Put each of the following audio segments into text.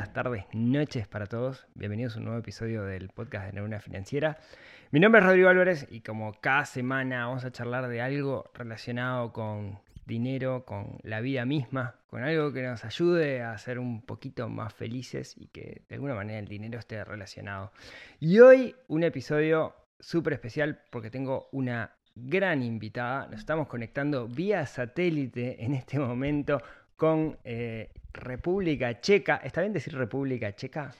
Días, tardes, noches para todos. Bienvenidos a un nuevo episodio del podcast de Neurona Financiera. Mi nombre es Rodrigo Álvarez y como cada semana vamos a charlar de algo relacionado con dinero, con la vida misma, con algo que nos ayude a ser un poquito más felices y que de alguna manera el dinero esté relacionado. Y hoy un episodio súper especial porque tengo una gran invitada. Nos estamos conectando vía satélite en este momento con eh, República Checa. ¿Está bien decir República Checa?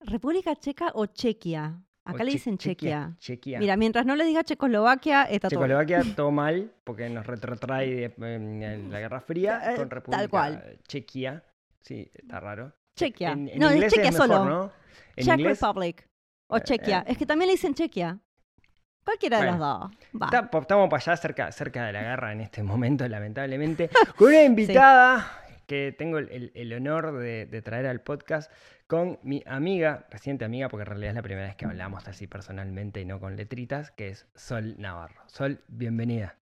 República Checa o Chequia. Acá O le Che- dicen Chequia. Chequia. Mira, mientras no le diga Checoslovaquia, está todo. bien. Checoslovaquia todo mal porque nos retrotrae eh, la Guerra Fría con tal República cual. Chequia. Sí, está raro. Chequia. En, en no, es Chequia mejor, solo. ¿no? En Czech inglés Republic. O Eh, Chequia. eh. Es que también le dicen Chequia. Cualquiera de Bueno. los dos. Va. Estamos para allá cerca, cerca de la guerra en este momento, lamentablemente, con una invitada que tengo el honor de, de traer al podcast con mi amiga, reciente amiga, porque en realidad es la primera vez que hablamos así personalmente y no con letritas, que es Sol Navarro. Sol, bienvenida.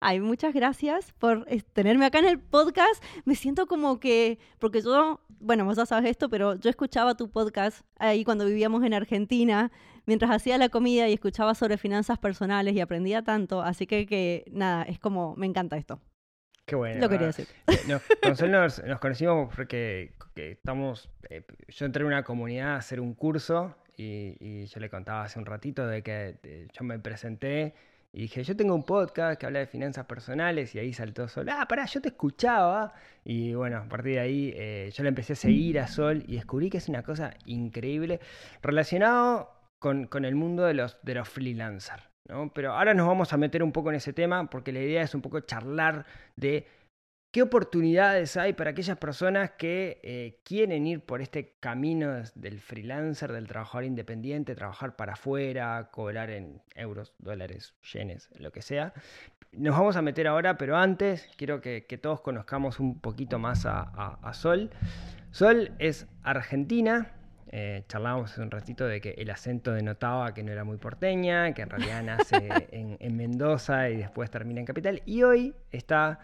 Ay, muchas gracias por tenerme acá en el podcast. Me siento como que, porque yo, bueno, vos ya sabes esto, pero yo escuchaba tu podcast ahí cuando vivíamos en Argentina, mientras hacía la comida y escuchaba sobre finanzas personales y aprendía tanto, así que, que nada, es como, me encanta esto. Qué bueno. Lo quería decir. No, con Sol nos, nos conocimos porque que estamos. eh, yo entré en una comunidad a hacer un curso y, y yo le contaba hace un ratito de que yo me presenté y dije: Yo tengo un podcast que habla de finanzas personales y ahí saltó Sol. Ah, pará, yo te escuchaba. Y bueno, a partir de ahí eh, yo le empecé a seguir a Sol y descubrí que es una cosa increíble relacionado con, con el mundo de los, de los freelancers. ¿no? Pero ahora nos vamos a meter un poco en ese tema porque la idea es un poco charlar de qué oportunidades hay para aquellas personas que eh, quieren ir por este camino del freelancer, del trabajador independiente, trabajar para afuera, cobrar en euros, dólares, yenes, lo que sea. Nos vamos a meter ahora, pero antes quiero que, que todos conozcamos un poquito más a, a- a Sol. Sol es argentina. eh, charlábamos hace un ratito de que el acento denotaba que no era muy porteña, que en realidad nace en, en Mendoza y después termina en Capital. Y hoy está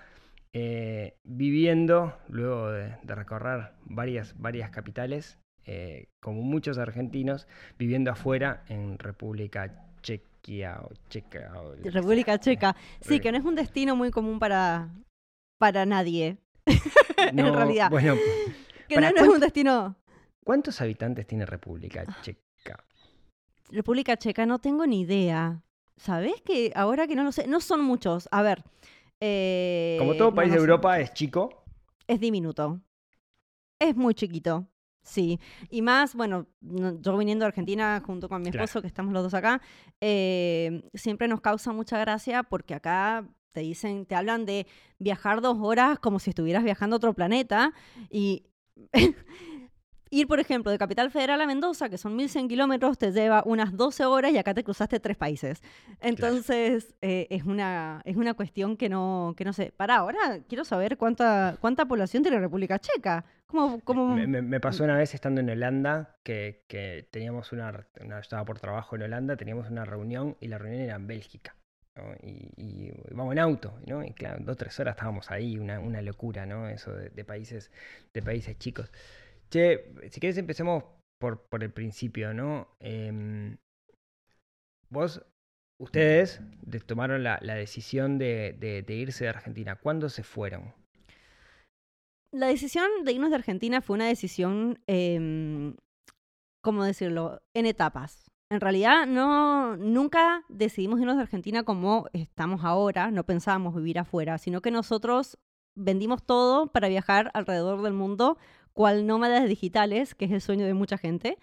eh, viviendo, luego de, de recorrer varias, varias capitales, eh, como muchos argentinos, viviendo afuera en República Chequia o Checa. o República. Checa. Sí, que no es un destino muy común para, para nadie. No, en realidad. Bueno, Que ¿para no, no es un destino. ¿cuántos habitantes tiene República. Checa? República Checa, no tengo ni idea. ¿Sabés que ahora que no lo sé? No son muchos. A ver. Eh, Como todo país no de Europa es chico. Es diminuto. Es muy chiquito. Sí. Y más, bueno, no- yo viniendo de Argentina junto con mi Claro. esposo, que estamos los dos acá, eh, siempre nos causa mucha gracia porque acá te dicen, te hablan de viajar dos horas como si estuvieras viajando a otro planeta y ir, por ejemplo, de Capital Federal a Mendoza, que son 1100 kilómetros, te lleva unas 12 horas y acá te cruzaste tres países. Entonces, eh, es, una, es una cuestión que no, que no sé. Para ahora, quiero saber cuánta, cuánta población tiene República Checa. ¿Cómo, cómo... Me, me- me pasó una vez estando en Holanda que, que teníamos una, una- estaba por trabajo en Holanda, teníamos una reunión y la reunión era en Bélgica. ¿no? Y, y vamos en auto, ¿no? Y claro, dos o tres horas estábamos ahí, una, una locura, ¿no? Eso de, de países, de países chicos. Che, si quieres empecemos por, por el principio, ¿no? Em, vos, ustedes de- tomaron la, la decisión de, de- de irse de Argentina. ¿Cuándo se fueron? La decisión de irnos de Argentina fue una decisión, em, ¿cómo decirlo?, en etapas. En realidad, no, nunca decidimos irnos de Argentina como estamos ahora, no pensábamos vivir afuera, sino que nosotros vendimos todo para viajar alrededor del mundo, cual nómadas digitales, que es el sueño de mucha gente.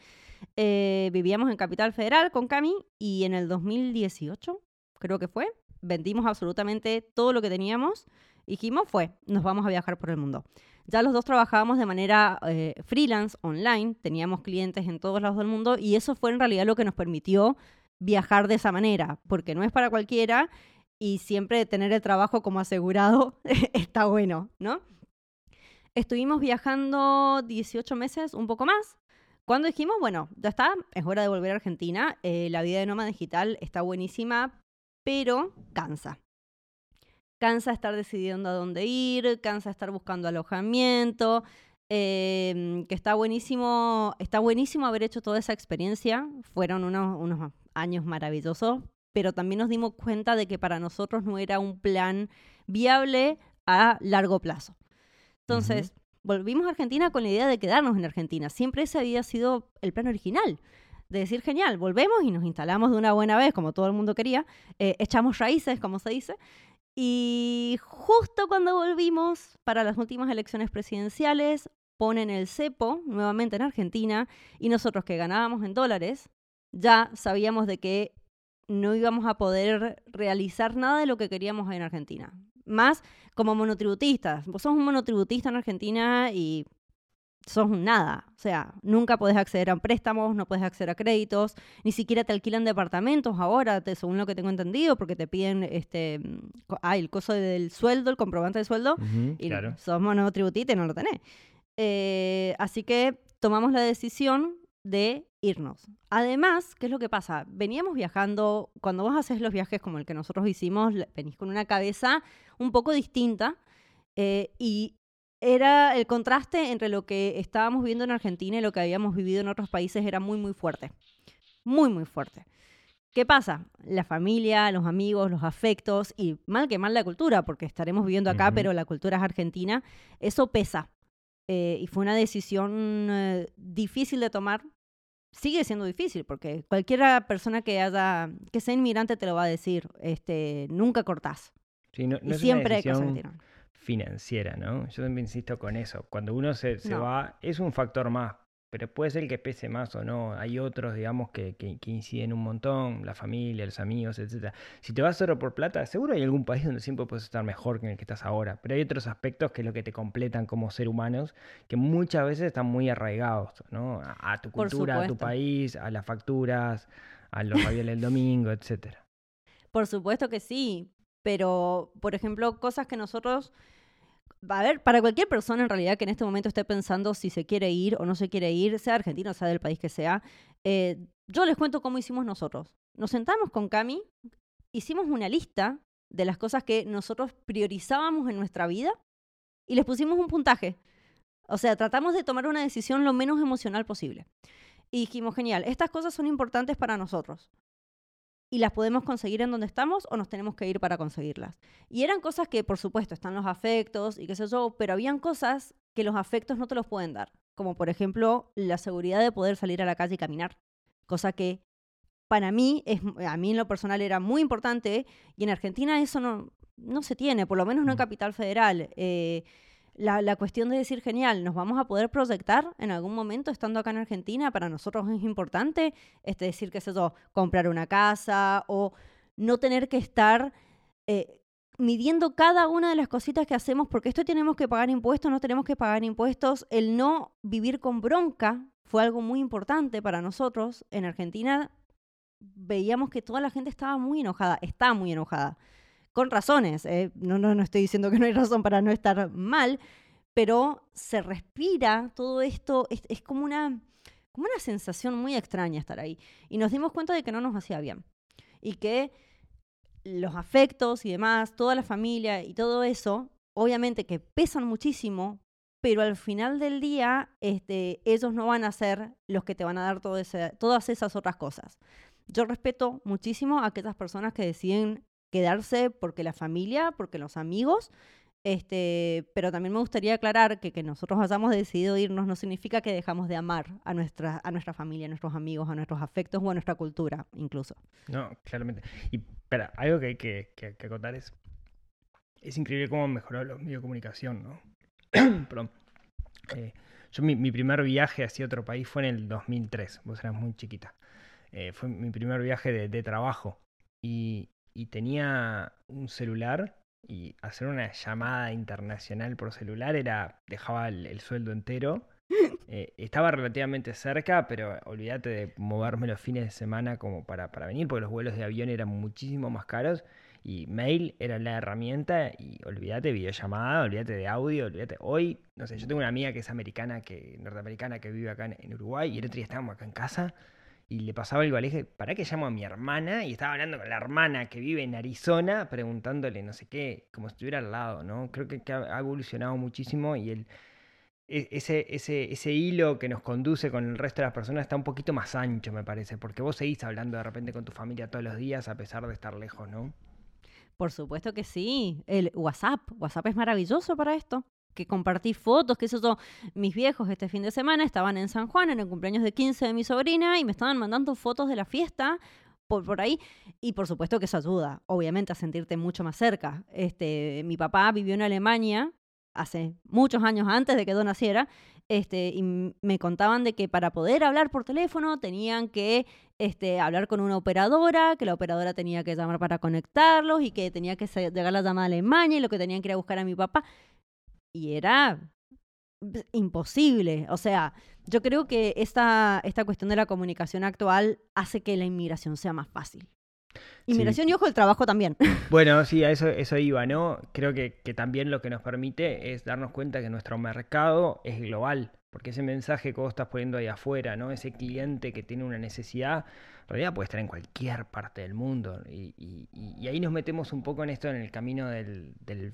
Eh, vivíamos en Capital Federal con Cami y en el 2018, creo que fue, vendimos absolutamente todo lo que teníamos. y Dijimos, fue, nos vamos a viajar por el mundo. Ya los dos trabajábamos de manera eh, freelance, online, teníamos clientes en todos lados del mundo y eso fue en realidad lo que nos permitió viajar de esa manera, porque no es para cualquiera y siempre tener el trabajo como asegurado está bueno, ¿no? Estuvimos viajando 18 meses, un poco más. Cuando dijimos, bueno, ya está, es hora de volver a Argentina, eh, la vida de nómada digital está buenísima, pero cansa. Cansa estar decidiendo a dónde ir, cansa estar buscando alojamiento, eh, que está buenísimo, está buenísimo haber hecho toda esa experiencia. Fueron unos, unos años maravillosos, pero también nos dimos cuenta de que para nosotros no era un plan viable a largo plazo. Entonces, volvimos a Argentina con la idea de quedarnos en Argentina. Siempre ese había sido el plan original. De decir, genial, volvemos y nos instalamos de una buena vez, como todo el mundo quería. Eh, echamos raíces, como se dice. Y justo cuando volvimos para las últimas elecciones presidenciales, ponen el cepo nuevamente en Argentina y nosotros que ganábamos en dólares, ya sabíamos de que no íbamos a poder realizar nada de lo que queríamos en Argentina. Más como monotributistas. Vos sos un monotributista en Argentina y sos un nada. O sea, nunca podés acceder a préstamos, no podés acceder a créditos, ni siquiera te alquilan departamentos ahora, te- según lo que tengo entendido, porque te piden este ah, el coso del sueldo, el comprobante de sueldo, Ujú, y claro. sos monotributista y no lo tenés. Eh, así que tomamos la decisión de irnos. Además, ¿qué es lo que pasa? Veníamos viajando, cuando vos haces los viajes como el que nosotros hicimos, venís con una cabeza un poco distinta eh, y era el contraste entre lo que estábamos viendo en Argentina y lo que habíamos vivido en otros países era muy, muy fuerte. Muy, muy fuerte. ¿Qué pasa? La familia, los amigos, los afectos y mal que mal la cultura, porque estaremos viviendo acá, pero la cultura es argentina, eso pesa. Eh, y fue una decisión eh, difícil de tomar. Sigue siendo difícil, porque cualquier persona que haya, que sea inmigrante te lo va a decir, este, nunca cortás. Sí, no, y es siempre una hay cosas que financiera, ¿no? Yo también insisto con eso. Cuando uno se, se No. va, es un factor más, pero puede ser que pese más o no. Hay otros, digamos, que, que, que inciden un montón, la familia, los amigos, etcétera. Si te vas solo por plata, seguro hay algún país donde siempre puedes estar mejor que en el que estás ahora. Pero hay otros aspectos que es lo que te completan como ser humanos, que muchas veces están muy arraigados, ¿no? A, a tu cultura, a tu país, a las facturas, a los ravioles del domingo, etcétera. Por supuesto que sí, pero, por ejemplo, cosas que nosotros... A ver, para cualquier persona en realidad que en este momento esté pensando si se quiere ir o no se quiere ir, sea argentino, sea del país que sea, eh, yo les cuento cómo hicimos nosotros. Nos sentamos con Cami, hicimos una lista de las cosas que nosotros priorizábamos en nuestra vida y les pusimos un puntaje. O sea, tratamos de tomar una decisión lo menos emocional posible. Y dijimos, genial, estas cosas son importantes para nosotros y las podemos conseguir en donde estamos o nos tenemos que ir para conseguirlas. Y eran cosas que, por supuesto, están los afectos y qué sé yo, pero habían cosas que los afectos no te los pueden dar, como por ejemplo la seguridad de poder salir a la calle y caminar, cosa que para mí, es, a mí en lo personal era muy importante y en Argentina eso no, no se tiene, por lo menos no en. Capital Federal. Eh, la, la cuestión de decir, genial, nos vamos a poder proyectar en algún momento estando acá en Argentina, para nosotros es importante, es decir, qué sé yo, comprar una casa o no tener que estar eh, midiendo cada una de las cositas que hacemos, porque esto tenemos que pagar impuestos, no tenemos que pagar impuestos, el no vivir con bronca fue algo muy importante para nosotros. En Argentina veíamos que toda la gente estaba muy enojada, está muy enojada con razones. eh, No, no, no estoy diciendo que no hay razón para no estar mal, pero se respira todo esto, es, como, una, como una sensación muy extraña estar ahí. Y nos dimos cuenta de que no nos hacía bien. Y que los afectos y demás, toda la familia y todo eso, obviamente que pesan muchísimo, pero al final del día este, ellos no van a ser los que te van a dar todo todas esas otras cosas. Yo respeto muchísimo a aquellas personas que deciden quedarse porque la familia, porque los amigos, este, pero también me gustaría aclarar que que nosotros hayamos decidido irnos no significa que dejamos de amar a nuestra, a nuestra familia, a nuestros amigos, a nuestros afectos o a nuestra cultura incluso. No, claramente. Y espera, algo que hay que, que, que acotar es. Es increíble cómo han mejorado los medios de comunicación, ¿no? Perdón. Eh, Yo mi, mi primer viaje hacia otro país fue en el 2003, vos eras muy chiquita. Eh, fue mi primer viaje de, de trabajo y, y tenía un celular y hacer una llamada internacional por celular era dejaba el, el sueldo entero. Eh, estaba relativamente cerca, pero olvídate de moverme los fines de semana como para, para venir, porque los vuelos de avión eran muchísimo más caros y mail era la herramienta y olvídate videollamada, olvídate de audio, olvídate. Hoy, no sé, yo tengo una amiga que es americana, que norteamericana, que vive acá en, en Uruguay y el otro día estábamos acá en casa y le pasaba algo, dije, ¿para qué llamo a mi hermana? Y estaba hablando con la hermana que vive en Arizona, preguntándole no sé qué, como si estuviera al lado, ¿no? Creo que, que ha ha evolucionado muchísimo y el, e- ese, ese, ese hilo que nos conduce con el resto de las personas está un poquito más ancho, me parece, porque vos seguís hablando de repente con tu familia todos los días a pesar de estar lejos, ¿no? Por supuesto que sí. El WhatsApp. WhatsApp es maravilloso para esto. Que compartí fotos, que eso yo, mis viejos este fin de semana estaban en San Juan en el cumpleaños de 15 de mi sobrina y me estaban mandando fotos de la fiesta por, por ahí. Y por supuesto que eso ayuda, obviamente, a sentirte mucho más cerca. Este, mi papá vivió en Alemania hace muchos años antes de que yo naciera, este, y me contaban de que para poder hablar por teléfono tenían que este, hablar con una operadora, que la operadora tenía que llamar para conectarlos y que tenía que llegar la llamada a Alemania y lo que tenían que ir a buscar a mi papá. Y era b- imposible. O sea, yo creo que esta, esta cuestión de la comunicación actual hace que la inmigración sea más fácil. Inmigración y ojo, el trabajo también. Bueno, sí, a eso, eso iba, ¿no? Creo que, que también lo que nos permite es darnos cuenta que nuestro mercado es global, porque ese mensaje que vos estás poniendo ahí afuera, ¿no? Ese cliente que tiene una necesidad, en realidad puede estar en cualquier parte del mundo. Y, y- y- y ahí nos metemos un poco en esto, en el camino del, del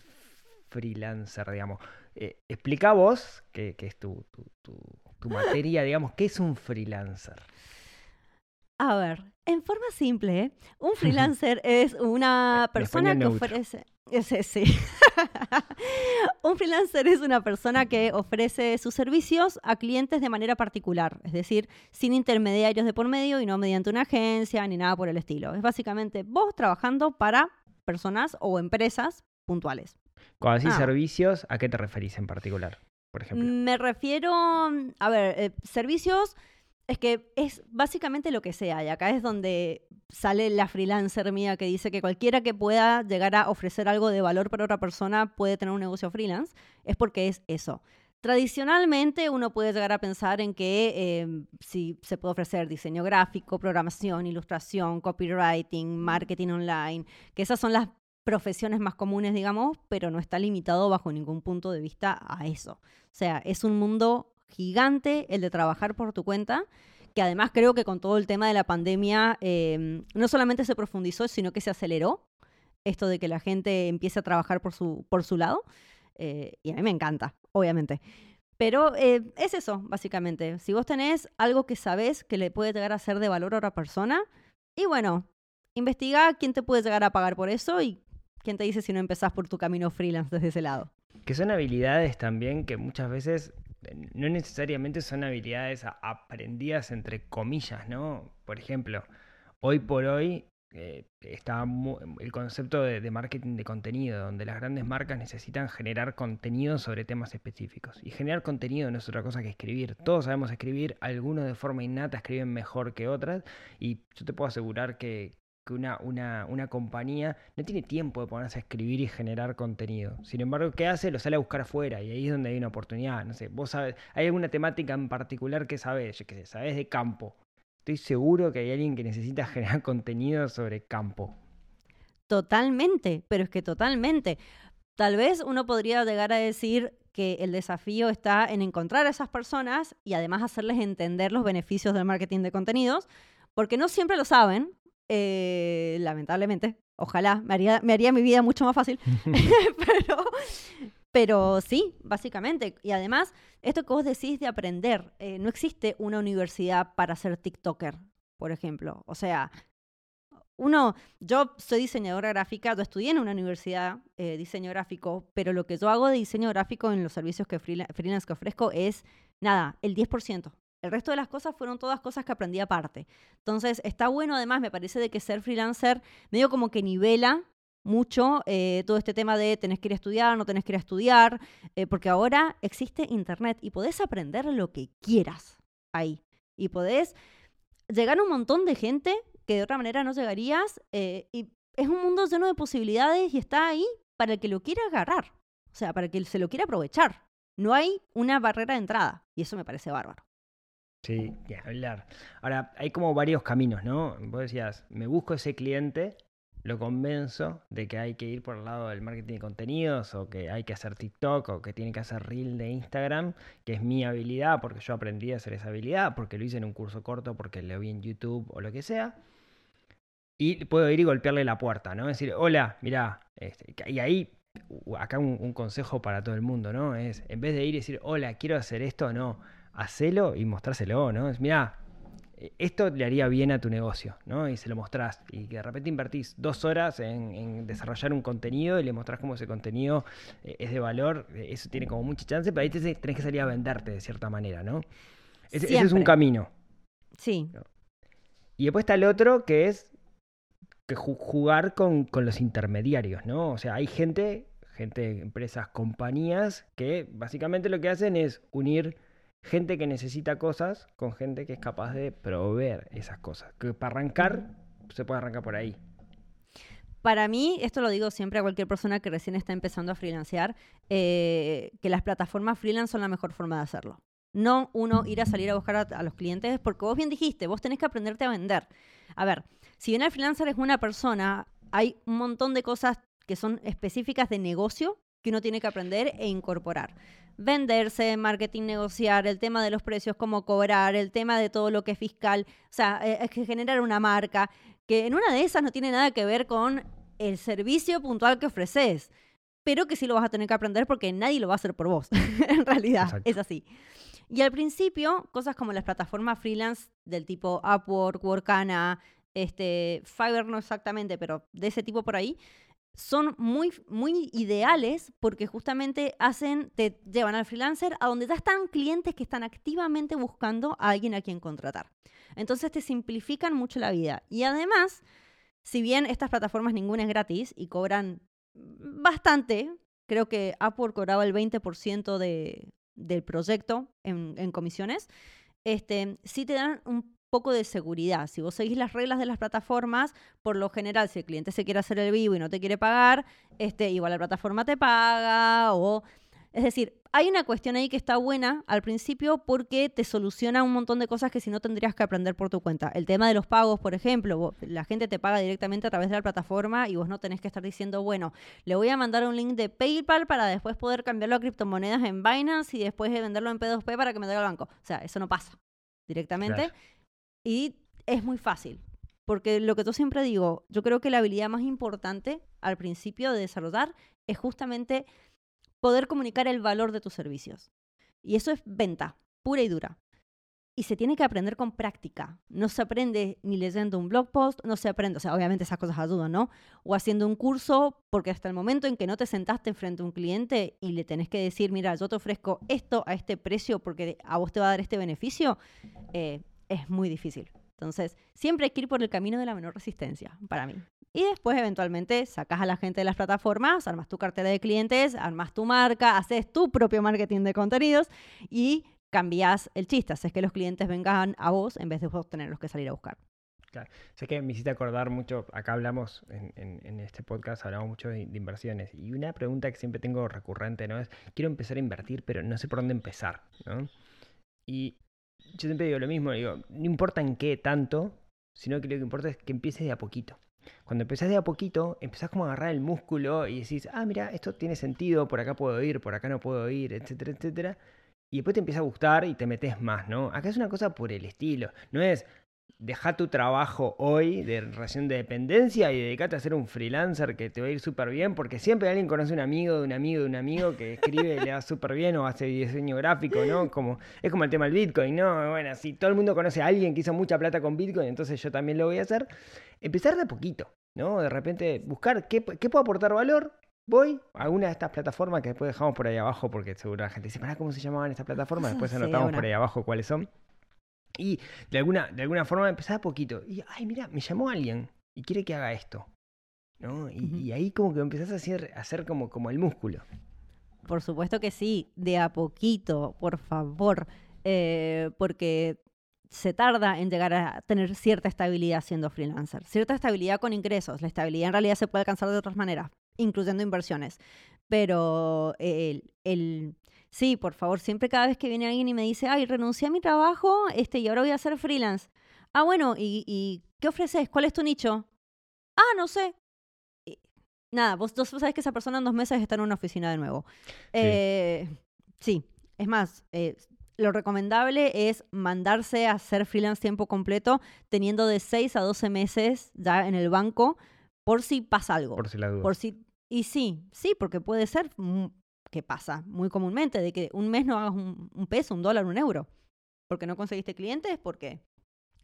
freelancer, digamos. Eh, explica vos, que, que es tu, tu, tu- tu materia, digamos, ¿qué es un freelancer? A ver, en forma simple, ¿eh? un freelancer es una En persona que ofrece... Ese, sí. un freelancer es una persona que ofrece sus servicios a clientes de manera particular, es decir, sin intermediarios de por medio y no mediante una agencia ni nada por el estilo. Es básicamente vos trabajando para personas o empresas puntuales. Cuando decís Ah. servicios, ¿a qué te referís en particular? Por ejemplo. Me refiero, a ver, eh, servicios, es que es básicamente lo que sea, y acá es donde sale la freelancer mía que dice que cualquiera que pueda llegar a ofrecer algo de valor para otra persona puede tener un negocio freelance, es porque es eso. Tradicionalmente uno puede llegar a pensar en que eh, si se puede ofrecer diseño gráfico, programación, ilustración, copywriting, marketing online, que esas son las profesiones más comunes, digamos, pero no está limitado bajo ningún punto de vista a eso. O sea, es un mundo gigante el de trabajar por tu cuenta, que además creo que con todo el tema de la pandemia eh, no solamente se profundizó, sino que se aceleró esto de que la gente empiece a trabajar por su, por su lado. eh, y a mí me encanta, obviamente. Pero eh, es eso, básicamente. Si vos tenés algo que sabés que le puede llegar a ser de valor a otra persona, y bueno, investiga quién te puede llegar a pagar por eso y quién te dice si no empezás por tu camino freelance desde ese lado. Que son habilidades también que muchas veces eh, no necesariamente son habilidades aprendidas entre comillas, ¿no? Por ejemplo, hoy por hoy eh, está el concepto de, de marketing de contenido, donde las grandes marcas necesitan generar contenido sobre temas específicos. Y generar contenido no es otra cosa que escribir. Todos sabemos escribir, algunos de forma innata escriben mejor que otras, y yo te puedo asegurar que, que una, una, una compañía no tiene tiempo de ponerse a escribir y generar contenido. Sin embargo, ¿qué hace? Lo sale a buscar afuera y ahí es donde hay una oportunidad. No sé, vos sabes, ¿hay alguna temática en particular que sabes? Yo qué sé, sabes de campo. Estoy seguro que hay alguien que necesita generar contenido sobre campo. Totalmente, pero es que totalmente. Tal vez uno podría llegar a decir que el desafío está en encontrar a esas personas y además hacerles entender los beneficios del marketing de contenidos, porque no siempre lo saben, eh, lamentablemente. Ojalá, me haría, me haría mi vida mucho más fácil. pero, pero sí, básicamente. Y además, esto que vos decís de aprender, eh, no existe una universidad para ser TikToker, por ejemplo. O sea, uno, yo soy diseñadora gráfica, yo estudié en una universidad eh, diseño gráfico, pero lo que yo hago de diseño gráfico en los servicios que freela- freelance que ofrezco es, nada, el 10%. El resto de las cosas fueron todas cosas que aprendí aparte. Entonces, está bueno además, me parece de que ser freelancer medio como que nivela mucho eh, todo este tema de tenés que ir a estudiar, no tenés que ir a estudiar, eh, porque ahora existe Internet y podés aprender lo que quieras ahí. Y podés llegar a un montón de gente que de otra manera no llegarías. eh, y es un mundo lleno de posibilidades y está ahí para el que lo quiera agarrar. O sea, para el que se lo quiera aprovechar. No hay una barrera de entrada. Y eso me parece bárbaro. Sí, hablar. Ahora, hay como varios caminos, ¿no? Vos decías, me busco ese cliente, lo convenzo de que hay que ir por el lado del marketing de contenidos, o que hay que hacer TikTok, o que tiene que hacer Reel de Instagram, que es mi habilidad, porque yo aprendí a hacer esa habilidad, porque lo hice en un curso corto, porque lo vi en YouTube o lo que sea. Y puedo ir y golpearle la puerta, ¿no? Decir, hola, mirá, este, y ahí, acá un, un consejo para todo el mundo, ¿no? Es, en vez de ir y decir, hola, quiero hacer esto, no, hacelo y mostrárselo, ¿no? Es, mirá, eh, esto le haría bien a tu negocio, ¿no? Y se lo mostrás. Y que de repente invertís dos horas en, en desarrollar un contenido y le mostrás cómo ese contenido eh, es de valor, eh, eso tiene como mucha chance, pero ahí te- tenés que salir a venderte de cierta manera, ¿no? Ese, ese es un camino. Sí, Y después está el otro que es que ju- jugar con, con los intermediarios, ¿no? O sea, hay gente, gente, empresas, compañías que básicamente lo que hacen es unir gente que necesita cosas con gente que es capaz de proveer esas cosas. Que para arrancar, se puede arrancar por ahí. Para mí, esto lo digo siempre a cualquier persona que recién está empezando a freelancear, eh, que las plataformas freelance son la mejor forma de hacerlo. No uno ir a salir a buscar a, a los clientes, porque vos bien dijiste, vos tenés que aprenderte a vender. A ver, si bien el freelancer es una persona, hay un montón de cosas que son específicas de negocio que uno tiene que aprender e incorporar. Venderse, marketing, negociar, el tema de los precios, cómo cobrar, el tema de todo lo que es fiscal, o sea, eh, es que generar una marca, que en una de esas no tiene nada que ver con el servicio puntual que ofreces, pero que sí lo vas a tener que aprender porque nadie lo va a hacer por vos, en realidad, Exacto. es así. Y al principio, cosas como las plataformas freelance del tipo Upwork, Workana, este, Fiverr no exactamente, pero de ese tipo por ahí, son muy, muy ideales porque justamente hacen, te llevan al freelancer a donde ya están clientes que están activamente buscando a alguien a quien contratar. Entonces te simplifican mucho la vida. Y además, si bien estas plataformas ninguna es gratis y cobran bastante, creo que Upwork cobraba el 20% de, del proyecto en, comisiones, este, sí te dan un poco de seguridad. Si vos seguís las reglas de las plataformas, por lo general, si el cliente se quiere hacer el vivo y no te quiere pagar, este, igual la plataforma te paga o... Es decir, hay una cuestión ahí que está buena al principio porque te soluciona un montón de cosas que si no tendrías que aprender por tu cuenta. El tema de los pagos, por ejemplo, la gente te paga directamente a través de la plataforma y vos no tenés que estar diciendo, bueno, le voy a mandar un link de PayPal para después poder cambiarlo a criptomonedas en Binance y después de venderlo en P2P para que me dé al banco. O sea, eso no pasa directamente. Y es muy fácil. Porque lo que yo siempre digo, yo creo que la habilidad más importante al principio de desarrollar es justamente poder comunicar el valor de tus servicios. Y eso es venta, pura y dura. Y se tiene que aprender con práctica. No se aprende ni leyendo un blog post, no se aprende, o sea, obviamente esas cosas ayudan, ¿no? O haciendo un curso, porque hasta el momento en que no te sentaste frente a un cliente y le tenés que decir, mira, yo te ofrezco esto a este precio porque a vos te va a dar este beneficio, eh, es muy difícil. Entonces, siempre hay que ir por el camino de la menor resistencia, para mí. Y después, eventualmente, sacas a la gente de las plataformas, armas tu cartera de clientes, armas tu marca, haces tu propio marketing de contenidos y cambias el chiste. Haces que los clientes vengan a vos en vez de vos tenerlos que salir a buscar. Sé que me hiciste acordar mucho, acá hablamos en este podcast, hablamos mucho de, de inversiones. Y una pregunta que siempre tengo recurrente, ¿no? Es, quiero empezar a invertir, pero no sé por dónde empezar, ¿no? Y yo siempre digo lo mismo, digo, no importa en qué tanto, sino que lo que importa es que empieces de a poquito. Cuando empezás de a poquito, empezás como a agarrar el músculo y decís, ah, mira, esto tiene sentido, por acá puedo ir, por acá no puedo ir, etcétera, etcétera. Y después te empieza a gustar y te metes más, ¿no? Acá es una cosa por el estilo. No es, deja tu trabajo hoy de relación de dependencia y dedicate a ser un freelancer que te va a ir súper bien, porque siempre alguien conoce un amigo de un amigo de un amigo que escribe y le va súper bien o hace diseño gráfico, ¿no? Como, es como el tema del Bitcoin, ¿no? Bueno, si todo el mundo conoce a alguien que hizo mucha plata con Bitcoin, entonces yo también lo voy a hacer. Empezar de poquito, ¿no? De repente buscar qué, qué puedo aportar valor. Voy a alguna de estas plataformas que después dejamos por ahí abajo, porque seguro la gente dice, ¿para cómo se llamaban estas plataformas? Después anotamos una. por ahí abajo cuáles son. Y de alguna, de alguna forma empezar a poquito. Y, ay, mira, me llamó alguien y quiere que haga esto. ¿no? Y, ahí como que empezás a hacer, a hacer como, como el músculo. Por supuesto que sí, de a poquito, por favor, eh, porque se tarda en llegar a tener cierta estabilidad siendo freelancer, cierta estabilidad con ingresos. La estabilidad en realidad se puede alcanzar de otras maneras, incluyendo inversiones. Pero el, el- sí, por favor, siempre cada vez que viene alguien y me dice, ay, renuncié a mi trabajo este, y ahora voy a hacer freelance. Ah, bueno, ¿y, y qué ofreces? ¿Cuál es tu nicho? Ah, no sé. Y- Nada, vos, vos sabés que esa persona en dos meses está en una oficina de nuevo. Eh, sí, es más, eh, lo recomendable es mandarse a hacer freelance tiempo completo teniendo de 6 a 12 meses ya en el banco por si pasa algo. Por si la duda. Por si, y sí, sí, porque puede ser mm, que pasa muy comúnmente, de que un mes no hagas un, un peso, un dólar, un euro, porque no conseguiste clientes, porque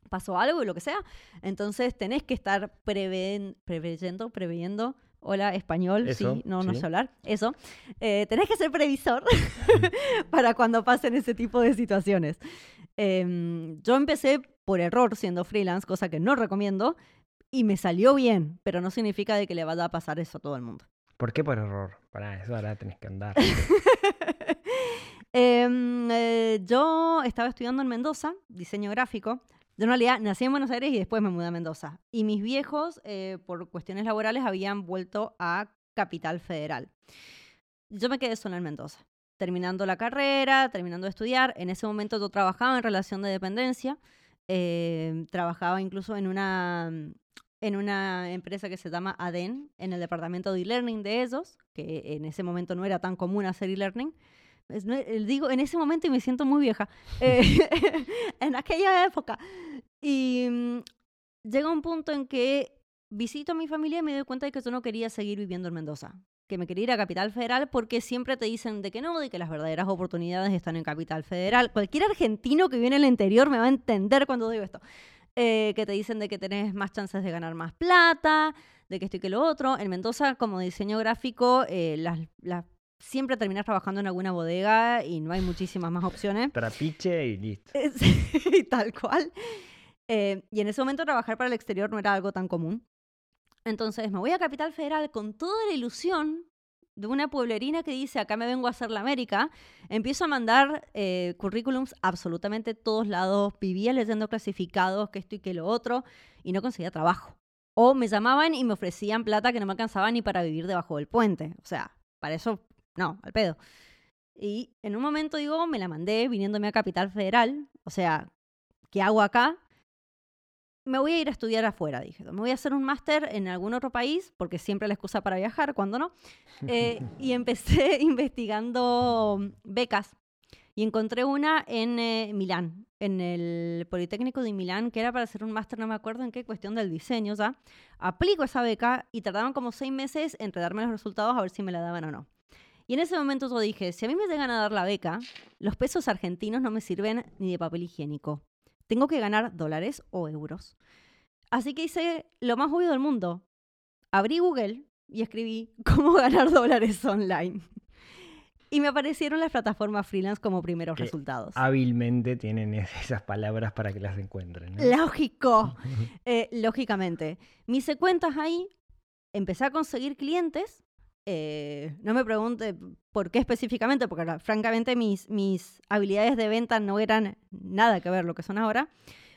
pasó algo y lo que sea. Entonces tenés que estar prevén- preveyendo, preveyendo. Hola, español, Eso, sí, no, no sí. sé hablar. Eso. Eh, tenés que ser previsor para cuando pasen ese tipo de situaciones. Em, yo empecé por error siendo freelance, cosa que no recomiendo, y me salió bien, pero no significa de que le vaya a pasar eso a todo el mundo. ¿Por qué por error? Para eso ahora tenés que andar. Em, eh, yo estaba estudiando en Mendoza, diseño gráfico. Yo en realidad nací en Buenos Aires y después me mudé a Mendoza. Y mis viejos, eh, por cuestiones laborales, habían vuelto a Capital Federal. Yo me quedé sola en Mendoza, terminando la carrera, terminando de estudiar. En ese momento yo trabajaba en relación de dependencia. eh, trabajaba incluso en una, en una empresa que se llama ADEN, en el departamento de e-learning de ellos, que en ese momento no era tan común hacer e-learning. Eh, digo en ese momento y me siento muy vieja. Eh, en aquella época. Y mm, llega un punto en que visito a mi familia y me doy cuenta de que yo no quería seguir viviendo en Mendoza. Que me quería ir a Capital Federal porque siempre te dicen de que no, de que las verdaderas oportunidades están en Capital Federal. Cualquier argentino que viene al interior me va a entender cuando digo esto. Eh, que te dicen de que tenés más chances de ganar más plata, de que esto y que lo otro. En Mendoza, como diseño gráfico, eh, las, las- siempre terminas trabajando en alguna bodega y no hay muchísimas más opciones. Trapiche y listo. Sí, tal cual. Eh, y en ese momento trabajar para el exterior no era algo tan común. Entonces me voy a Capital Federal con toda la ilusión de una pueblerina que dice, acá me vengo a hacer la América. Empiezo a mandar eh, currículums absolutamente todos lados. Vivía leyendo clasificados, que esto y que lo otro, y no conseguía trabajo. O me llamaban y me ofrecían plata que no me alcanzaba ni para vivir debajo del puente. O sea, para eso, no, al pedo. Y en un momento digo, me la mandé viniéndome a Capital Federal. O sea, ¿qué hago acá? Me voy a ir a estudiar afuera, dije. Me voy a hacer un máster en algún otro país, porque siempre la excusa para viajar, cuando no. Eh, y empecé investigando becas. Y encontré una en eh, Milán, en el Politécnico de Milán, que era para hacer un máster, no me acuerdo en qué cuestión del diseño ya. Aplico esa beca y tardaban como seis meses en darme los resultados a ver si me la daban o no. Y en ese momento yo dije, si a mí me llegan a dar la beca, los pesos argentinos no me sirven ni de papel higiénico. Tengo que ganar dólares o euros. Así que hice lo más obvio del mundo. Abrí Google y escribí cómo ganar dólares online. Y me aparecieron las plataformas freelance como primeros Que resultados. Hábilmente tienen es- esas palabras para que las encuentren. ¿no? Lógico. Eh, lógicamente. Me hice cuentas ahí, empecé a conseguir clientes. Eh, no me pregunte por qué específicamente, porque francamente mis, mis habilidades de venta no eran nada que ver lo que son ahora.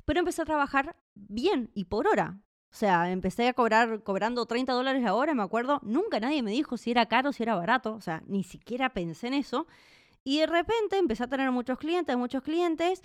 Pero empecé a trabajar bien y por hora. O sea, empecé a cobrar cobrando 30 dólares la hora, me acuerdo. Nunca nadie me dijo si era caro si era barato. O sea, ni siquiera pensé en eso. Y de repente empecé a tener muchos clientes, muchos clientes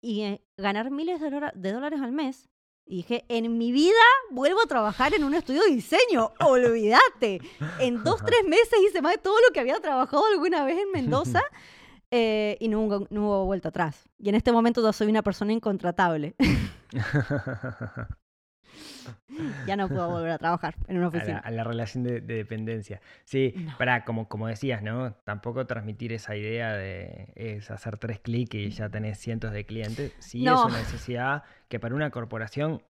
y eh, ganar miles de dólares al mes. Y dije, en mi vida vuelvo a trabajar en un estudio de diseño. Olvídate. En dos, tres meses hice más de todo lo que había trabajado alguna vez en Mendoza. eh, y no hubo, no hubo vuelta atrás. Y en este momento yo soy una persona incontratable. ya no puedo volver a trabajar en una a, la, oficina. a la relación de, de dependencia. Sí, No. para, como, como decías, ¿no? Tampoco transmitir esa idea de es hacer tres clics y ya tenés cientos de clientes. Sí No. es una necesidad que para una corporación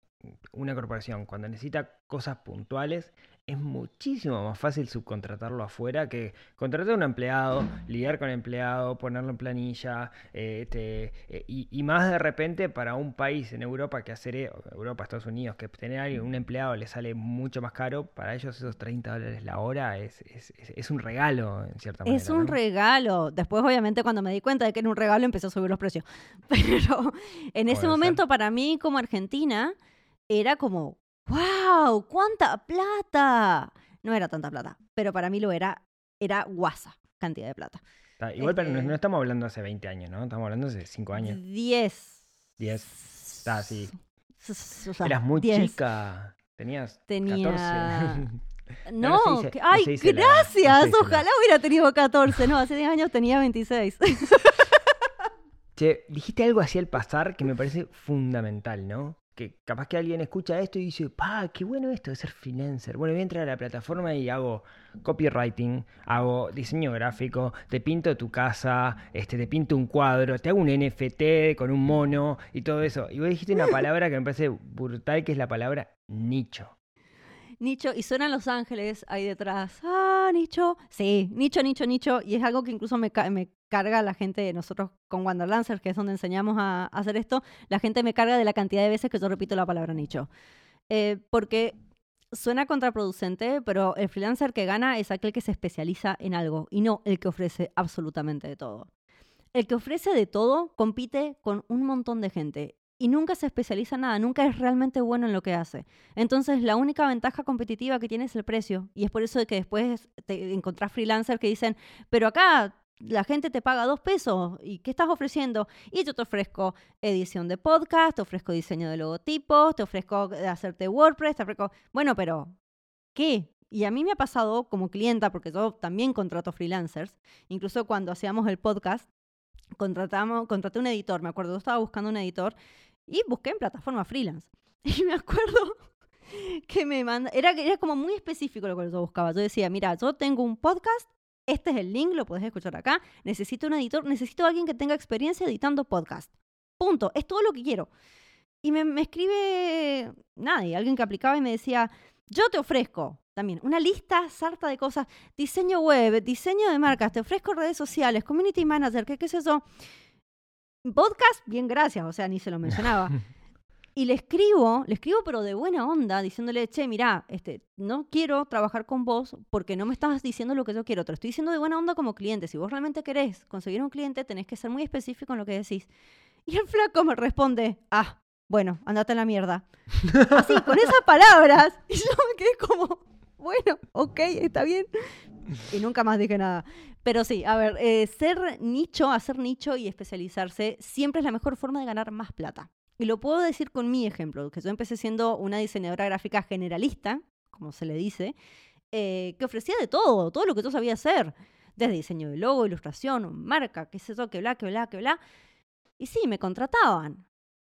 una corporación cuando necesita cosas puntuales, es muchísimo más fácil subcontratarlo afuera que contratar a un empleado, lidiar con el empleado, ponerlo en planilla, eh, este, eh, y, y más de repente para un país en Europa que hacer, e- Europa, Estados Unidos, que tener a alguien- un empleado le sale mucho más caro, para ellos esos 30 dólares la hora es, es, es- es un regalo en cierta manera. Es un ¿no? regalo. Después, obviamente, cuando me di cuenta de que era un regalo, empecé a subir los precios. Pero en ese momento, para mí, como argentina, era como, ¡wow! ¡Cuánta plata! No era tanta plata, pero para mí lo era, era guasa cantidad de plata. Está- Igual, pero no, Este- no estamos hablando hace 20 años, ¿no? Estamos hablando hace 5 años. 10. 10. Ah, sí. O sea, Eras muy 10. chica. Tenías Tenía- 14. No, No, no dice- ay, gracias. la Ojalá hubiera tenido 14. No, hace 10 años tenía 26. Che, dijiste algo así al pasar que me parece fundamental, ¿no? Que capaz que alguien escucha esto y dice, pa, qué bueno esto de ser freelancer. Bueno, voy a entrar a la plataforma y hago copywriting, hago diseño gráfico, te pinto tu casa, este, te pinto un cuadro, te hago un NFT con un mono y todo eso. Y vos dijiste una palabra que me parece brutal, que es la palabra nicho. Nicho, y suenan Los Ángeles ahí detrás. Ah, Nicho. Sí, Nicho, Nicho, Nicho. Y es algo que incluso me, me carga la gente, nosotros con Wanderlancers, que es donde enseñamos a, a hacer esto, la gente me carga de la cantidad de veces que yo repito la palabra nicho. Eh, porque suena contraproducente, pero el freelancer que gana es aquel que se especializa en algo y no el que ofrece absolutamente de todo. El que ofrece de todo compite con un montón de gente y nunca se especializa en nada, nunca es realmente bueno en lo que hace. Entonces, la única ventaja competitiva que tiene es el precio. Y es por eso que después te encontrás freelancers que dicen, pero acá la gente te paga dos pesos. ¿Y qué estás ofreciendo? Y yo te ofrezco edición de podcast, te ofrezco diseño de logotipos, te ofrezco hacerte WordPress, te ofrezco... Bueno, pero ¿qué? Y a mí me ha pasado como clienta, porque yo también contrato freelancers, incluso cuando hacíamos el podcast, contratamos, contraté un editor, me acuerdo, yo estaba buscando un editor y busqué en plataforma freelance. Y me acuerdo que me manda, era, era como muy específico lo que yo buscaba. Yo decía, mira, yo tengo un podcast, este es el link, lo puedes escuchar acá, necesito un editor, necesito a alguien que tenga experiencia editando podcast. Punto, es todo lo que quiero. Y me, me escribe nadie, alguien que aplicaba y me decía, yo te ofrezco también una lista sarta de cosas, diseño web, diseño de marcas, te ofrezco redes sociales, community manager, qué, qué sé yo. Podcast, bien, gracias, o sea, ni se lo mencionaba. Y le escribo, le escribo pero de buena onda, diciéndole, che, mira, este, no quiero trabajar con vos porque no me estás diciendo lo que yo quiero. Te lo estoy diciendo de buena onda como cliente. Si vos realmente querés conseguir un cliente, tenés que ser muy específico en lo que decís. Y el flaco me responde, ah, bueno, andate a la mierda. Así, con esas palabras. Y yo me quedé como, bueno, ok, está bien. Y nunca más dije nada. Pero sí, a ver, eh, ser nicho, hacer nicho y especializarse siempre es la mejor forma de ganar más plata. Y lo puedo decir con mi ejemplo, que yo empecé siendo una diseñadora gráfica generalista, como se le dice, eh, que ofrecía de todo, todo lo que yo sabía hacer, desde diseño de logo, ilustración, marca, qué sé yo, que bla, que bla, que bla. Y sí, me contrataban.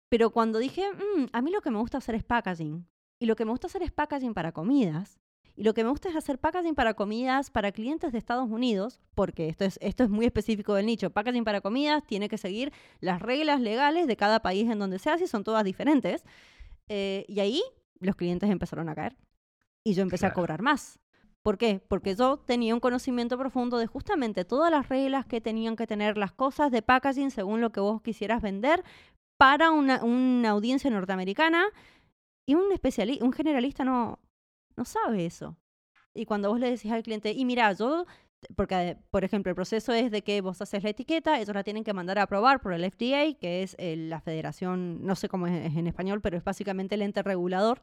Pero cuando dije, "Mm, a mí lo que me gusta hacer es packaging, y lo que me gusta hacer es packaging para comidas, y lo que me gusta es hacer packaging para comidas para clientes de Estados Unidos, porque esto es, esto es muy específico del nicho. Packaging para comidas tiene que seguir las reglas legales de cada país en donde se hace son todas diferentes. Eh, y ahí los clientes empezaron a caer. Y yo empecé a cobrar más. ¿Por qué? Porque yo tenía un conocimiento profundo de justamente todas las reglas que tenían que tener las cosas de packaging según lo que vos quisieras vender para una, una audiencia norteamericana. Y un especialista, un generalista no, no sabe eso. Y cuando vos le decís al cliente, y mira, yo, porque por ejemplo el proceso es de que vos haces la etiqueta, ellos la tienen que mandar a aprobar por el FDA, que es eh, la federación, no sé cómo es, en español, pero es básicamente el ente regulador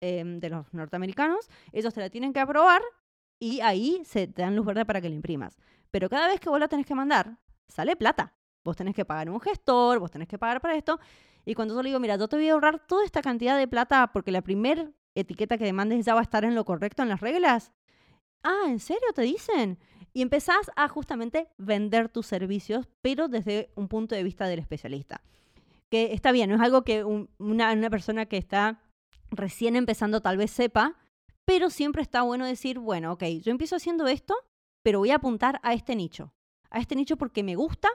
eh, de los norteamericanos, ellos te la tienen que aprobar y ahí se te dan luz verde para que la imprimas. Pero cada vez que vos la tenés que mandar, sale plata. Vos tenés que pagar un gestor, vos tenés que pagar para esto. Y cuando yo le digo, mira, yo te voy a ahorrar toda esta cantidad de plata porque la primer etiqueta que demandes ya va a estar en lo correcto en las reglas. Ah, ¿en serio te dicen? Y empezás a justamente vender tus servicios, pero desde un punto de vista del especialista. Que está bien, no es algo que un- una, una persona que está recién empezando tal vez sepa, pero siempre está bueno decir, bueno, ok, yo empiezo haciendo esto, pero voy a apuntar a este nicho. A este nicho porque me gusta,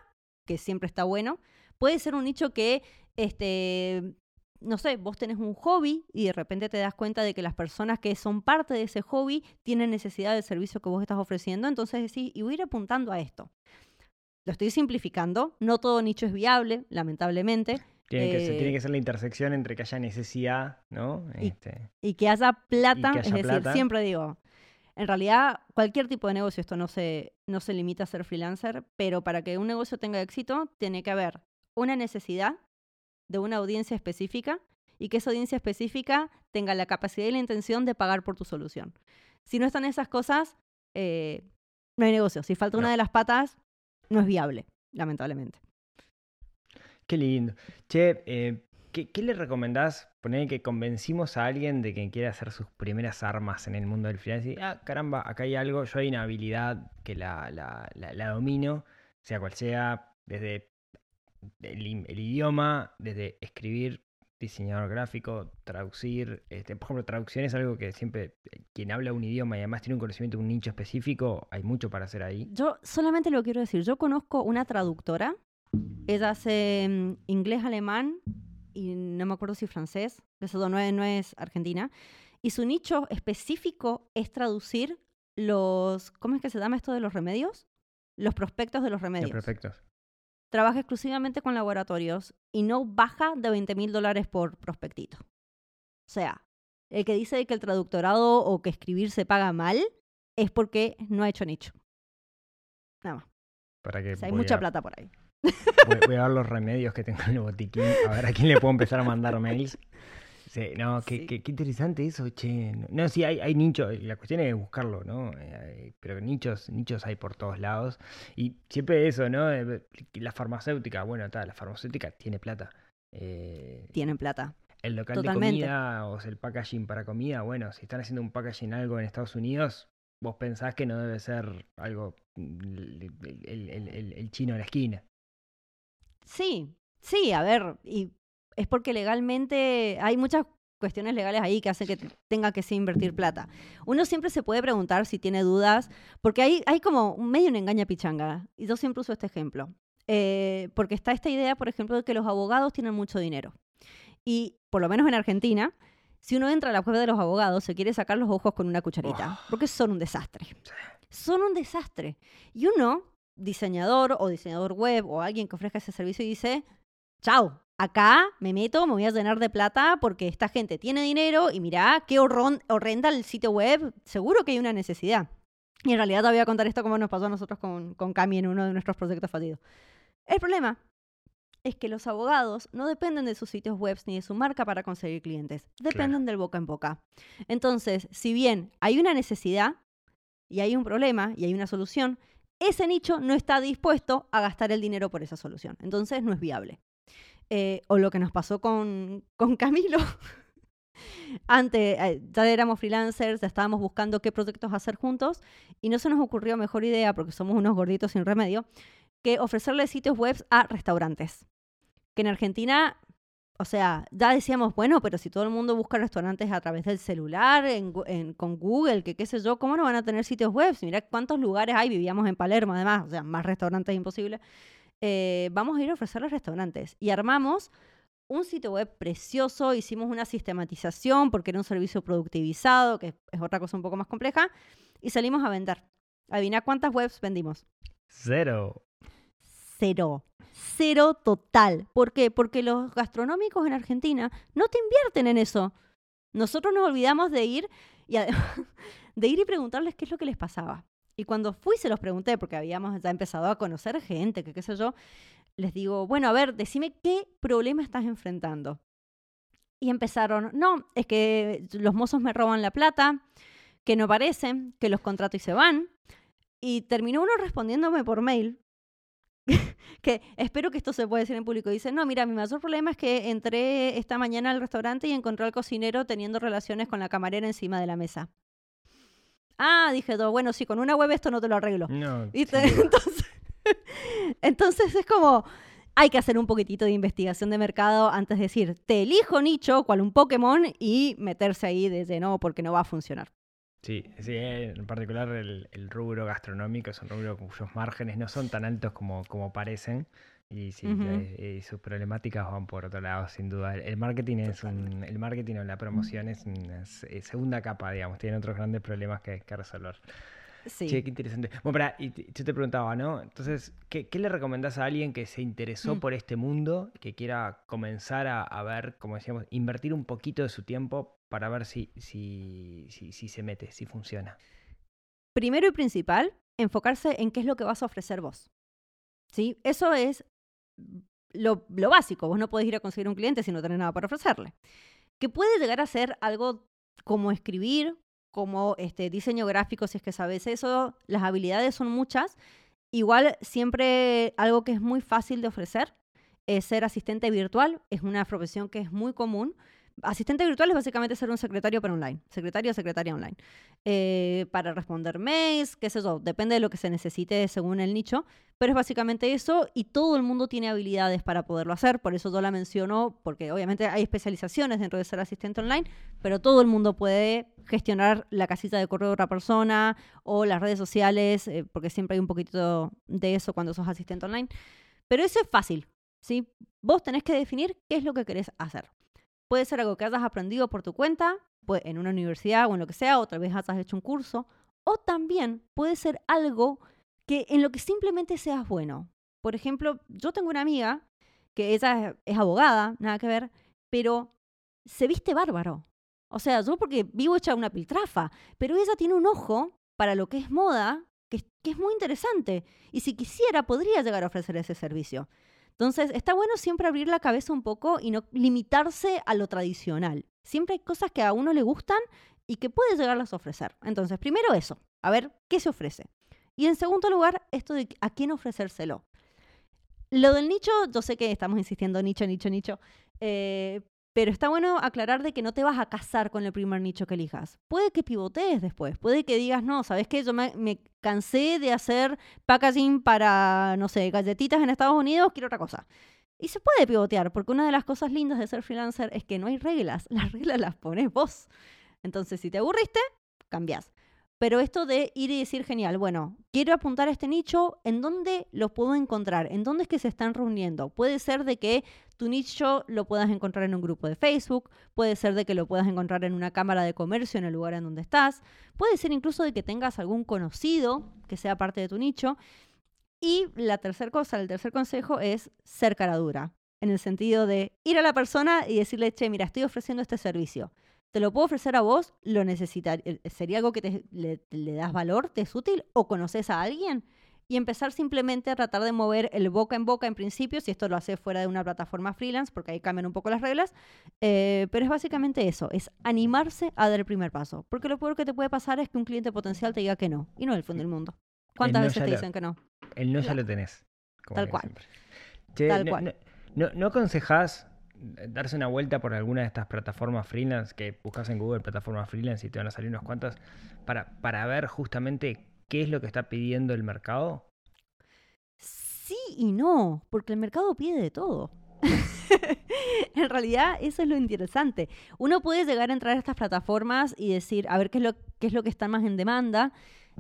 que siempre está bueno. Puede ser un nicho que este, no sé, vos tenés un hobby y de repente te das cuenta de que las personas que son parte de ese hobby tienen necesidad del servicio que vos estás ofreciendo, entonces decís, y voy a ir apuntando a esto. Lo estoy simplificando, no todo nicho es viable, lamentablemente, Tiene, que ser, Eh, tiene que ser la intersección entre que haya necesidad, ¿no? Y- Este, y que haya plata, que es decir, plata. siempre digo, en realidad cualquier tipo de negocio, esto no se, no se limita a ser freelancer, pero para que un negocio tenga éxito, tiene que haber una necesidad de una audiencia específica y que esa audiencia específica tenga la capacidad y la intención de pagar por tu solución. Si no están esas cosas, eh, no hay negocio. Si falta una de las patas, no es viable, lamentablemente. Qué lindo. Che, eh, ¿qué, qué le recomendás? Poner que convencimos a alguien de que quiere hacer sus primeras armas en el mundo del freelance y, ah, caramba, acá hay algo, yo hay una habilidad que la, la, la- la domino, sea cual sea, desde el, idioma, desde escribir, diseñador gráfico, traducir. Este, por ejemplo, traducción es algo que siempre, eh, quien habla un idioma y además tiene un conocimiento de un nicho específico, hay mucho para hacer ahí. Yo solamente lo quiero decir, yo conozco una traductora, ella hace mm, inglés, alemán y no me acuerdo si francés, eso no es, no es argentina, y su nicho específico es traducir los, ¿cómo es que se llama esto de los remedios? Los prospectos de los remedios. perfecto. Trabaja exclusivamente con laboratorios y no baja de 20 mil dólares por prospectito. O sea, el que dice que el traductorado o que escribir se paga mal es porque no ha hecho nicho. Nada más. Para que O sea, hay mucha a- plata por ahí. Voy, voy a ver los remedios que tengo en el botiquín, a ver a quién le puedo empezar a mandar mails. Sí, no, qué, Sí. qué- qué interesante eso, che. No, sí, hay, hay nichos, la cuestión es buscarlo, ¿no? Eh, pero nichos, nichos hay por todos lados. Y siempre eso, ¿no? Eh, La farmacéutica, bueno, está, la farmacéutica tiene plata. Eh, Tienen plata. el local totalmente. de comida o sea, el packaging para comida, bueno, si están haciendo un packaging algo en Estados Unidos, vos pensás que no debe ser algo el, el- el- el- el chino de la esquina. Sí, sí, a ver, y es porque legalmente hay muchas cuestiones legales ahí que hacen que tenga que sí invertir plata. Uno siempre se puede preguntar si tiene dudas, porque hay, hay como medio una engaña pichanga, y yo siempre uso este ejemplo. Eh, porque está esta idea, por ejemplo, de que los abogados tienen mucho dinero. Y por lo menos en Argentina, si uno entra a la web de los abogados, se quiere sacar los ojos con una cucharita, porque son un desastre. Son un desastre. Y uno, diseñador o diseñador web o alguien que ofrezca ese servicio, dice, chao, acá me meto, me voy a llenar de plata porque esta gente tiene dinero y mirá qué horrenda el sitio web, seguro que hay una necesidad. Y en realidad te voy a contar esto como nos pasó a nosotros con, con Cami en uno de nuestros proyectos fallidos. El problema es que los abogados no dependen de sus sitios web ni de su marca para conseguir clientes, dependen del boca en boca. Entonces, si bien hay una necesidad y hay un problema y hay una solución, ese nicho no está dispuesto a gastar el dinero por esa solución. Entonces, no es viable. Eh, o lo que nos pasó con, con Camilo. Antes, eh, ya éramos freelancers, ya estábamos buscando qué proyectos hacer juntos y no se nos ocurrió mejor idea, porque somos unos gorditos sin remedio, que ofrecerle sitios web a restaurantes. Que en Argentina, o sea, ya decíamos, bueno, pero si todo el mundo busca restaurantes a través del celular, con Google, que qué sé yo, ¿cómo no van a tener sitios web? Mira cuántos lugares hay, vivíamos en Palermo además, o sea, más restaurantes imposible. Eh, vamos a ir a ofrecerles restaurantes. Y armamos un sitio web precioso, hicimos una sistematización porque era un servicio productivizado, que es otra cosa un poco más compleja, y salimos a vender. Adivina cuántas webs vendimos. Cero. Cero. Cero total. ¿Por qué? Porque los gastronómicos en Argentina no te invierten en eso. Nosotros nos olvidamos de ir y de ir y preguntarles qué es lo que les pasaba. Y cuando fui se los pregunté, porque habíamos ya empezado a conocer gente, que qué sé yo, les digo, bueno, a ver, decime qué problema estás enfrentando. Y empezaron, no, es que los mozos me roban la plata, que no aparecen, que los contrato y se van. Y terminó uno respondiéndome por mail, que espero que esto se pueda decir en público. Dice, no, mira, mi mayor problema es que entré esta mañana al restaurante y encontré al cocinero teniendo relaciones con la camarera encima de la mesa. Ah, dije, yo, bueno, sí, con una web esto no te lo arreglo. No. Entonces, entonces es como, hay que hacer un poquitito de investigación de mercado antes de decir, te elijo nicho, cual un Pokémon, y meterse ahí de lleno porque no va a funcionar. Sí, sí, en particular el, el rubro gastronómico es un rubro cuyos márgenes no son tan altos como, como parecen. Y sí, eh, y sus problemáticas van por otro lado, sin duda. El, marketing es un, el marketing o la promoción es una se- segunda capa, digamos, tiene otros grandes problemas que, que resolver. Sí. Che, qué interesante. Bueno, pará, y yo te preguntaba, ¿no? Entonces, ¿qué, qué le recomendás a alguien que se interesó Mm. por este mundo, que quiera comenzar a, a ver, como decíamos, invertir un poquito de su tiempo para ver si, si, si, si se mete, si funciona? Primero y principal, enfocarse en qué es lo que vas a ofrecer vos. ¿Sí? Eso es lo, lo básico. Vos no podés ir a conseguir un cliente si no tenés nada para ofrecerle. Que puede llegar a ser algo como escribir, como este, diseño gráfico, si es que sabes eso. Las habilidades son muchas. Igual, siempre algo que es muy fácil de ofrecer es ser asistente virtual. Es una profesión que es muy común. Asistente virtual es básicamente ser un secretario para online. Secretario o secretaria online eh, para responder mails, qué sé yo, depende de lo que se necesite según el nicho, pero es básicamente eso y todo el mundo tiene habilidades para poderlo hacer, por eso yo la menciono, porque obviamente hay especializaciones dentro de ser asistente online, pero todo el mundo puede gestionar la casita de correo de otra persona o las redes sociales, eh, porque siempre hay un poquito de eso cuando sos asistente online, pero eso es fácil, ¿sí? Vos tenés que definir qué es lo que querés hacer. Puede ser algo que hayas aprendido por tu cuenta, pues en una universidad o en lo que sea, otra vez hayas hecho un curso, o también puede ser algo que en lo que simplemente seas bueno. Por ejemplo, yo tengo una amiga que ella es- abogada, nada que ver, pero se viste bárbaro. O sea, yo porque vivo hecha una piltrafa, pero ella tiene un ojo para lo que es moda que es muy interesante. Y si quisiera, podría llegar a ofrecer ese servicio. Entonces, está bueno siempre abrir la cabeza un poco y no limitarse a lo tradicional. Siempre hay cosas que a uno le gustan y que puede llegarlas a ofrecer. Entonces, primero eso, a ver qué se ofrece. Y en segundo lugar, esto de a quién ofrecérselo. Lo del nicho, yo sé que estamos insistiendo nicho, nicho, nicho, eh, pero está bueno aclarar de que no te vas a casar con el primer nicho que elijas. Puede que pivotees después, puede que digas, no, ¿sabes qué? Yo me, me cansé de hacer packaging para, no sé, galletitas en Estados Unidos, quiero otra cosa. Y se puede pivotear, porque una de las cosas lindas de ser freelancer es que no hay reglas, las reglas las pones vos. Entonces, si te aburriste, cambias. Pero esto de ir y decir, genial, bueno, quiero apuntar a este nicho, ¿en dónde lo puedo encontrar? ¿En dónde es que se están reuniendo? Puede ser de que tu nicho lo puedas encontrar en un grupo de Facebook, puede ser de que lo puedas encontrar en una cámara de comercio en el lugar en donde estás, puede ser incluso de que tengas algún conocido que sea parte de tu nicho. Y la tercera cosa, el tercer consejo es ser cara dura, en el sentido de ir a la persona y decirle, che, mira, estoy ofreciendo este servicio. ¿Te lo puedo ofrecer a vos? ¿Lo necesitar? ¿Sería algo que te, le, le das valor? ¿Te es útil? ¿O conoces a alguien? Y empezar simplemente a tratar de mover el boca en boca en principio, si esto lo haces fuera de una plataforma freelance, porque ahí cambian un poco las reglas. Eh, pero es básicamente eso, es animarse a dar el primer paso. Porque lo peor que te puede pasar es que un cliente potencial te diga que no. Y no es el fondo del mundo. ¿Cuántas no veces te lo- dicen que no? El no ya lo tenés. como Tal cual. Che, Tal no, cual. No, no, ¿no aconsejás darse una vuelta por alguna de estas plataformas freelance que buscas en Google, plataformas freelance, y te van a salir unas cuantas, para, para ver justamente qué es lo que está pidiendo el mercado? Sí y no, porque el mercado pide de todo. en realidad, eso es lo interesante. Uno puede llegar a entrar a estas plataformas y decir, a ver qué es lo, qué es lo que está más en demanda.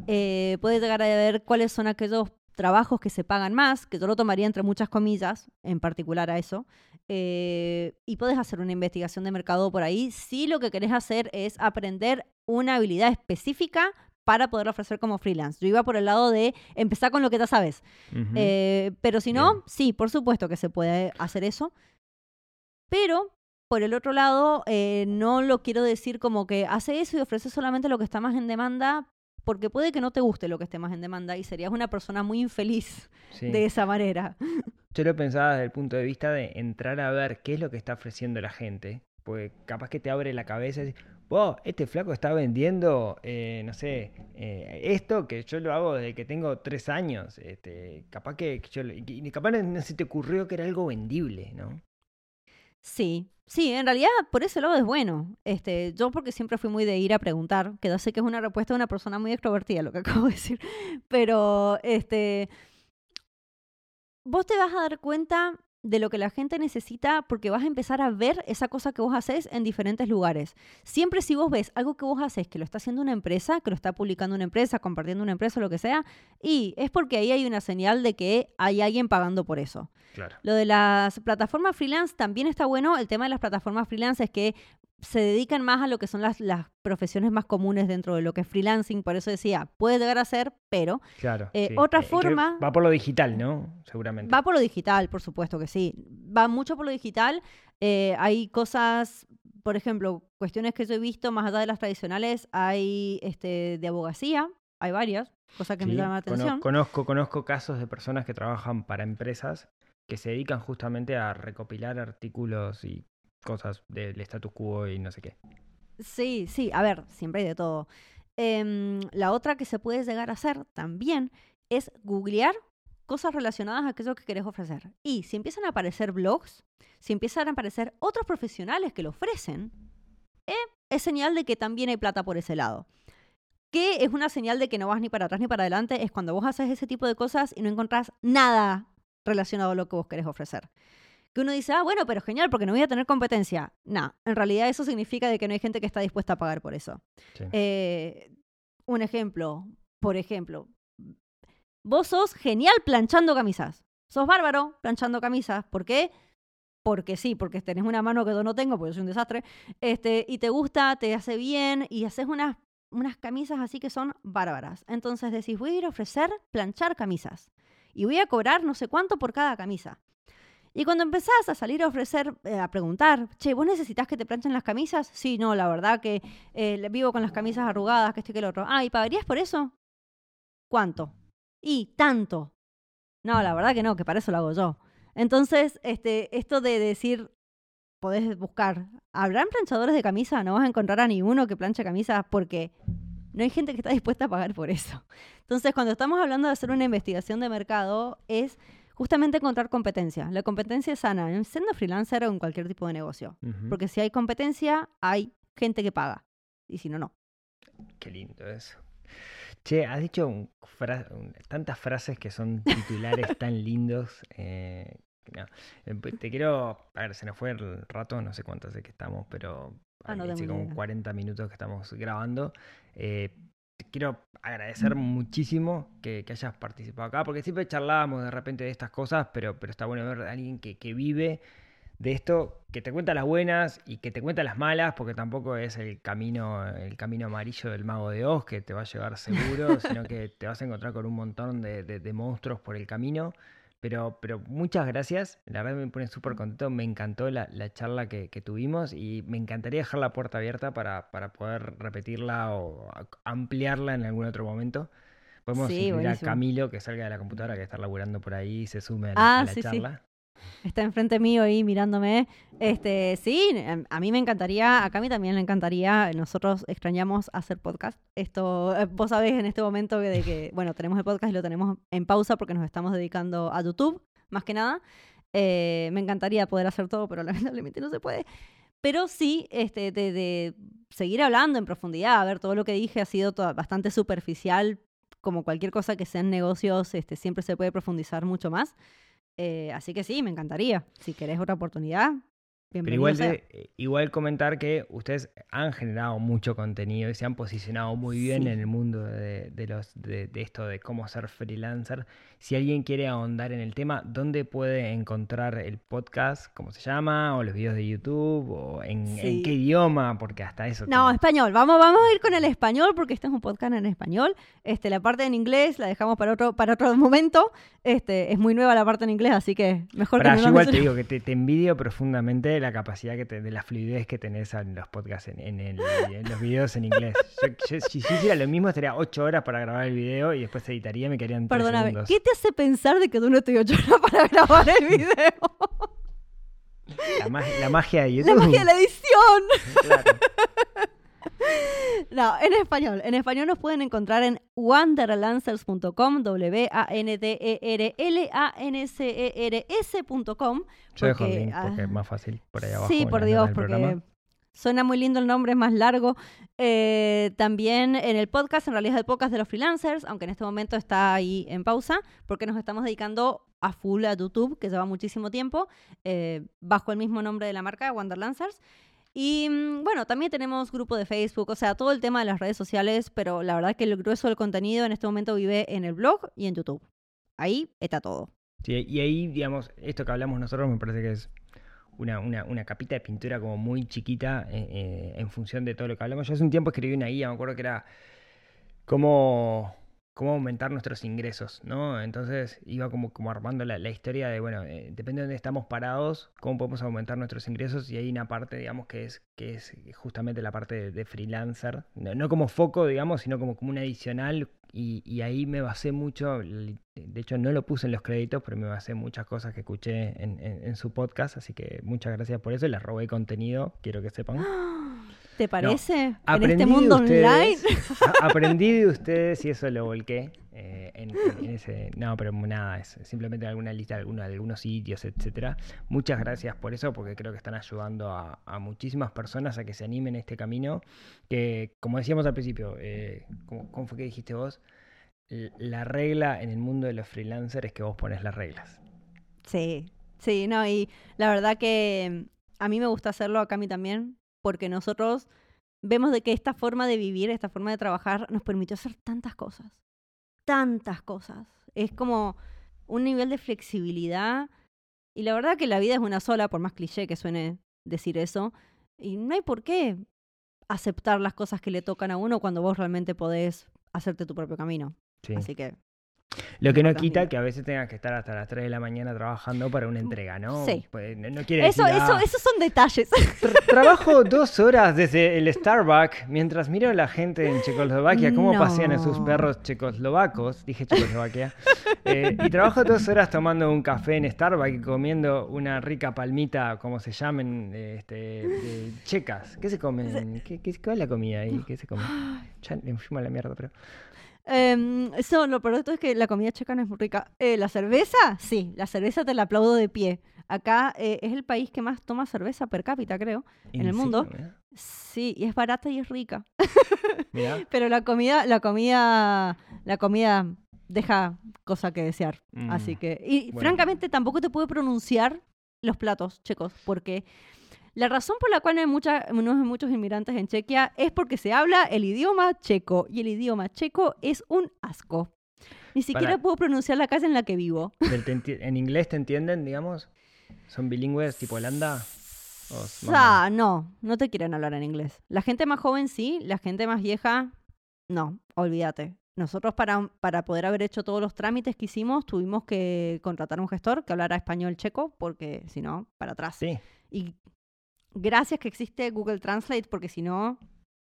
Eh, puede llegar a ver cuáles son aquellos trabajos que se pagan más, que yo lo tomaría entre muchas comillas, en particular a eso. Eh, y puedes hacer una investigación de mercado por ahí si lo que querés hacer es aprender una habilidad específica para poder ofrecer como freelance. Yo iba por el lado de empezar con lo que ya sabes. Eh, pero si no, Bien. sí, por supuesto que se puede hacer eso. Pero, por el otro lado, eh, no lo quiero decir como que hace eso y ofrece solamente lo que está más en demanda, porque puede que no te guste lo que esté más en demanda y serías una persona muy infeliz Sí. de esa manera. Yo lo pensaba desde el punto de vista de entrar a ver qué es lo que está ofreciendo la gente. Porque capaz que te abre la cabeza y dices, wow, este flaco está vendiendo, eh, no sé, eh, esto que yo lo hago desde que tengo tres años. Este, capaz que yo, y capaz no se te ocurrió que era algo vendible, ¿no? Sí, sí, en realidad por ese lado es bueno. Este, yo porque siempre fui muy de ir a preguntar, que yo sé que es una respuesta de una persona muy extrovertida lo que acabo de decir, pero este vos te vas a dar cuenta de lo que la gente necesita porque vas a empezar a ver esa cosa que vos haces en diferentes lugares. Siempre si vos ves algo que vos haces que lo está haciendo una empresa, que lo está publicando una empresa, compartiendo una empresa, lo que sea, y es porque ahí hay una señal de que hay alguien pagando por eso. Claro. Lo de las plataformas freelance también está bueno. El tema de las plataformas freelance es que se dedican más a lo que son las, las profesiones más comunes dentro de lo que es freelancing. Por eso decía, puede llegar a ser, pero Claro. Eh, sí. otra que forma- Va por lo digital, ¿no? Seguramente. va por lo digital, por supuesto que sí. Va mucho por lo digital. Eh, hay cosas, por ejemplo, cuestiones que yo he visto más allá de las tradicionales, hay este, de abogacía, hay varias, cosas que me llaman la atención. Conozco, conozco casos de personas que trabajan para empresas que se dedican justamente a recopilar artículos y cosas del status quo y no sé qué. Sí, sí, a ver, siempre hay de todo. Em, la otra que se puede llegar a hacer también es googlear cosas relacionadas a aquello que querés ofrecer. Y si empiezan a aparecer blogs, si empiezan a aparecer otros profesionales que lo ofrecen, eh, es señal de que también hay plata por ese lado. Que es una señal de que no vas ni para atrás ni para adelante, es cuando vos haces ese tipo de cosas y no encontrás nada relacionado a lo que vos querés ofrecer. Que uno dice, ah, bueno, pero genial, porque no voy a tener competencia. No, en realidad eso significa de que no hay gente que está dispuesta a pagar por eso. Sí. Eh, un ejemplo, por ejemplo, vos sos genial planchando camisas. Sos bárbaro planchando camisas. ¿Por qué? Porque sí, porque tenés una mano que yo no tengo, porque yo soy un desastre. Este, y te gusta, te hace bien y haces unas, unas camisas así que son bárbaras. Entonces decís, voy a ir a ofrecer planchar camisas. Y voy a cobrar no sé cuánto por cada camisa. Y cuando empezás a salir a ofrecer, eh, a preguntar, che, ¿vos necesitas que te planchen las camisas? Sí, no, la verdad que eh, vivo con las camisas arrugadas, que esto y que lo otro. Ah, ¿y pagarías por eso? ¿Cuánto? Y tanto. No, la verdad que no, que para eso lo hago yo. Entonces, este, esto de decir, podés buscar, ¿habrán planchadores de camisa? No vas a encontrar a ninguno que planche camisas porque no hay gente que está dispuesta a pagar por eso. Entonces, cuando estamos hablando de hacer una investigación de mercado, es justamente encontrar competencia. La competencia es sana, en siendo freelancer o en cualquier tipo de negocio. Porque si hay competencia, hay gente que paga. Y si no, no. Qué lindo eso. Che, has dicho un fra- un- tantas frases que son titulares tan lindos. eh, no. Eh, pues, Te quiero. A ver, se nos fue el rato, no sé cuánto hace que estamos, pero. Ah, no como idea. 40 minutos que estamos grabando. Eh, quiero agradecer muchísimo que, que hayas participado acá, porque siempre charlábamos de repente de estas cosas, pero, pero está bueno ver a alguien que, que vive de esto, que te cuenta las buenas y que te cuenta las malas, porque tampoco es el camino, el camino amarillo del mago de Oz que te va a llevar seguro, sino que te vas a encontrar con un montón de, de- de monstruos por el camino. Pero, pero muchas gracias, la verdad me pone súper contento, me encantó la, la charla que, que tuvimos y me encantaría dejar la puerta abierta para, para poder repetirla o ampliarla en algún otro momento. Podemos Sí, incluir a. Camilo que salga de la computadora, que está laburando por ahí y se sume a la, Ah, a la sí, sí. charla. Está enfrente mío ahí mirándome. Este, sí, em, a mí me encantaría, a mí también le encantaría. Nosotros extrañamos hacer podcast. Esto, eh, vos sabés en este momento que de que, bueno, tenemos el podcast y lo tenemos en pausa porque nos estamos dedicando a YouTube, más que nada. Eh, me encantaría poder hacer todo, pero lamentablemente no se puede. Pero sí, este, de, de seguir hablando en profundidad, a ver, todo lo que dije ha sido toda- bastante superficial, como cualquier cosa que sea en negocios, este, siempre se puede profundizar mucho más. Eh, así que sí, me encantaría. Si querés otra oportunidad, Pero igual, de- eh, igual comentar que ustedes han generado mucho contenido y se han posicionado muy bien Sí. en el mundo de, de los, de, de esto de cómo ser freelancer. Si alguien quiere ahondar en el tema, ¿dónde puede encontrar el podcast? ¿Cómo se llama? ¿O los videos de YouTube? ¿O en, qué idioma? Porque hasta eso... No, español. Vamos, vamos a ir con el español porque este es un podcast en español. Este, la parte en inglés la dejamos para otro, para otro momento. Este, es muy nueva la parte en inglés, así que mejor Pará, que no igual te digo que te, te envidio profundamente la capacidad que te- de la fluidez que tenés en los podcasts, en, en el- en los videos en inglés. Yo- yo- si hiciera lo mismo, estaría ocho horas para grabar el video y después editaría y me quedarían Perdóname, segundos. ¿qué te hace pensar de que tú no estoy ocho horas para grabar el video? La, la magia de la YouTube. magia de la edición. Claro. No, en español. En español nos pueden encontrar en wanderlancers.com, W-A-N-D-E-R-L-A-N-C-E-R-S.com. Yo dejo el porque, link porque ah, es más fácil por ahí abajo. Sí, por Dios, porque programa. Suena muy lindo el nombre, es más largo. Eh, también en el podcast, en realidad es el podcast de los freelancers, aunque en este momento está ahí en pausa, porque nos estamos dedicando a full a YouTube, que lleva muchísimo tiempo, eh, bajo el mismo nombre de la marca, Wanderlancers. Y mm, bueno, también tenemos grupo de Facebook, o sea, todo el tema de las redes sociales, pero la verdad que el grueso del contenido en este momento vive en el blog y en YouTube. Ahí está todo. Sí, y ahí, digamos, esto que hablamos nosotros me parece que es una, una, una capita de pintura como muy chiquita eh, eh, en función de todo lo que hablamos. Yo hace un tiempo escribí una guía, me acuerdo que era cómo, cómo aumentar nuestros ingresos, ¿no? Entonces iba como, como armando la, historia de, bueno, eh, depende de dónde estamos parados, cómo podemos aumentar nuestros ingresos y hay una parte, digamos, que es, que es justamente la parte de, freelancer, no, como foco, digamos, sino como, como un adicional y, y ahí me basé mucho, de hecho no lo puse en los créditos, pero me basé muchas cosas que escuché en, en- en su podcast, así que muchas gracias por eso les robé contenido, quiero que sepan. ¿Te parece? en Aprendí este de mundo ustedes, online. aprendí de ustedes y eso lo volqué eh, en, en- en ese. No, pero nada, es simplemente alguna lista de algunos, de algunos sitios, etcétera. Muchas gracias por eso, porque creo que están ayudando a, a muchísimas personas a que se animen a este camino. Que, como decíamos al principio, eh, ¿cómo, cómo fue que dijiste vos? La regla en el mundo de los freelancers es que vos pones las reglas. Sí, sí, no, y la verdad que mm, a mí me gusta hacerlo, acá a mí también, porque nosotros vemos de que esta forma de vivir, esta forma de trabajar, nos permitió hacer tantas cosas, tantas cosas. Es como un nivel de flexibilidad y la verdad que la vida es una sola, por más cliché que suene decir eso, y no hay por qué aceptar las cosas que le tocan a uno cuando vos realmente podés hacerte tu propio camino. Sí. Así que Lo que no quita que a veces tengas que estar hasta las 3 de la mañana trabajando para una entrega, ¿no? Sí. Pues, no, no quiere eso, decir, eso, "Ah, esos son detalles. Tra- Trabajo dos horas desde el Starbucks mientras miro a la gente en Checoslovaquia cómo pasean a sus perros checoslovacos, dije Checoslovaquia, eh, y trabajo dos horas tomando un café en Starbucks y comiendo una rica palmita, como se llamen, este, de checas. ¿Qué se comen? ¿Qué, qué, cuál es la comida ahí? ¿Qué se come? Ya me fuimos a la mierda, pero... Em, eso, lo de todo es que la comida checa no es muy rica. Eh, ¿La cerveza? Sí, la cerveza te la aplaudo de pie. Acá eh, es el país que más toma cerveza per cápita, creo, en el mundo. serio? Sí, y es barata y es rica. Pero la comida, la comida, la comida deja cosa que desear. Mm, Así que, y bueno. francamente tampoco te puedo pronunciar los platos checos, porque la razón por la cual no hay, mucha, no hay muchos inmigrantes en Chequia es porque se habla el idioma checo, y el idioma checo es un asco. Ni siquiera Para- puedo pronunciar la casa en la que vivo. ¿En inglés te entienden, digamos? ¿Son bilingües tipo Holanda? O Ah, no, no te quieren hablar en inglés. La gente más joven sí, la gente más vieja, no, olvídate. Nosotros para, para poder haber hecho todos los trámites que hicimos tuvimos que contratar un gestor que hablara español checo porque si no, para atrás. Sí. Y gracias que existe Google Translate porque si no,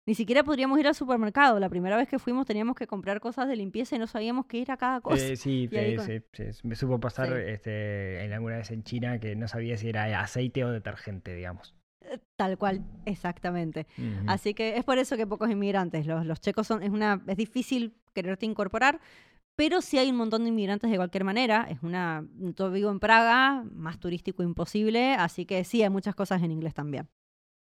ni siquiera podríamos ir al supermercado. La primera vez que fuimos teníamos que comprar cosas de limpieza y no sabíamos qué ir a cada cosa. Eh, sí, eh, con- sí, sí, me supo pasar Sí. este, en alguna vez en China que no sabía si era aceite o detergente, digamos. Tal cual, exactamente. Así que es por eso que pocos inmigrantes. Los, los checos son, es una, es difícil quererte incorporar, pero sí hay un montón de inmigrantes de cualquier manera. Es una, yo vivo en Praga, más turístico imposible, así que sí hay muchas cosas en inglés también.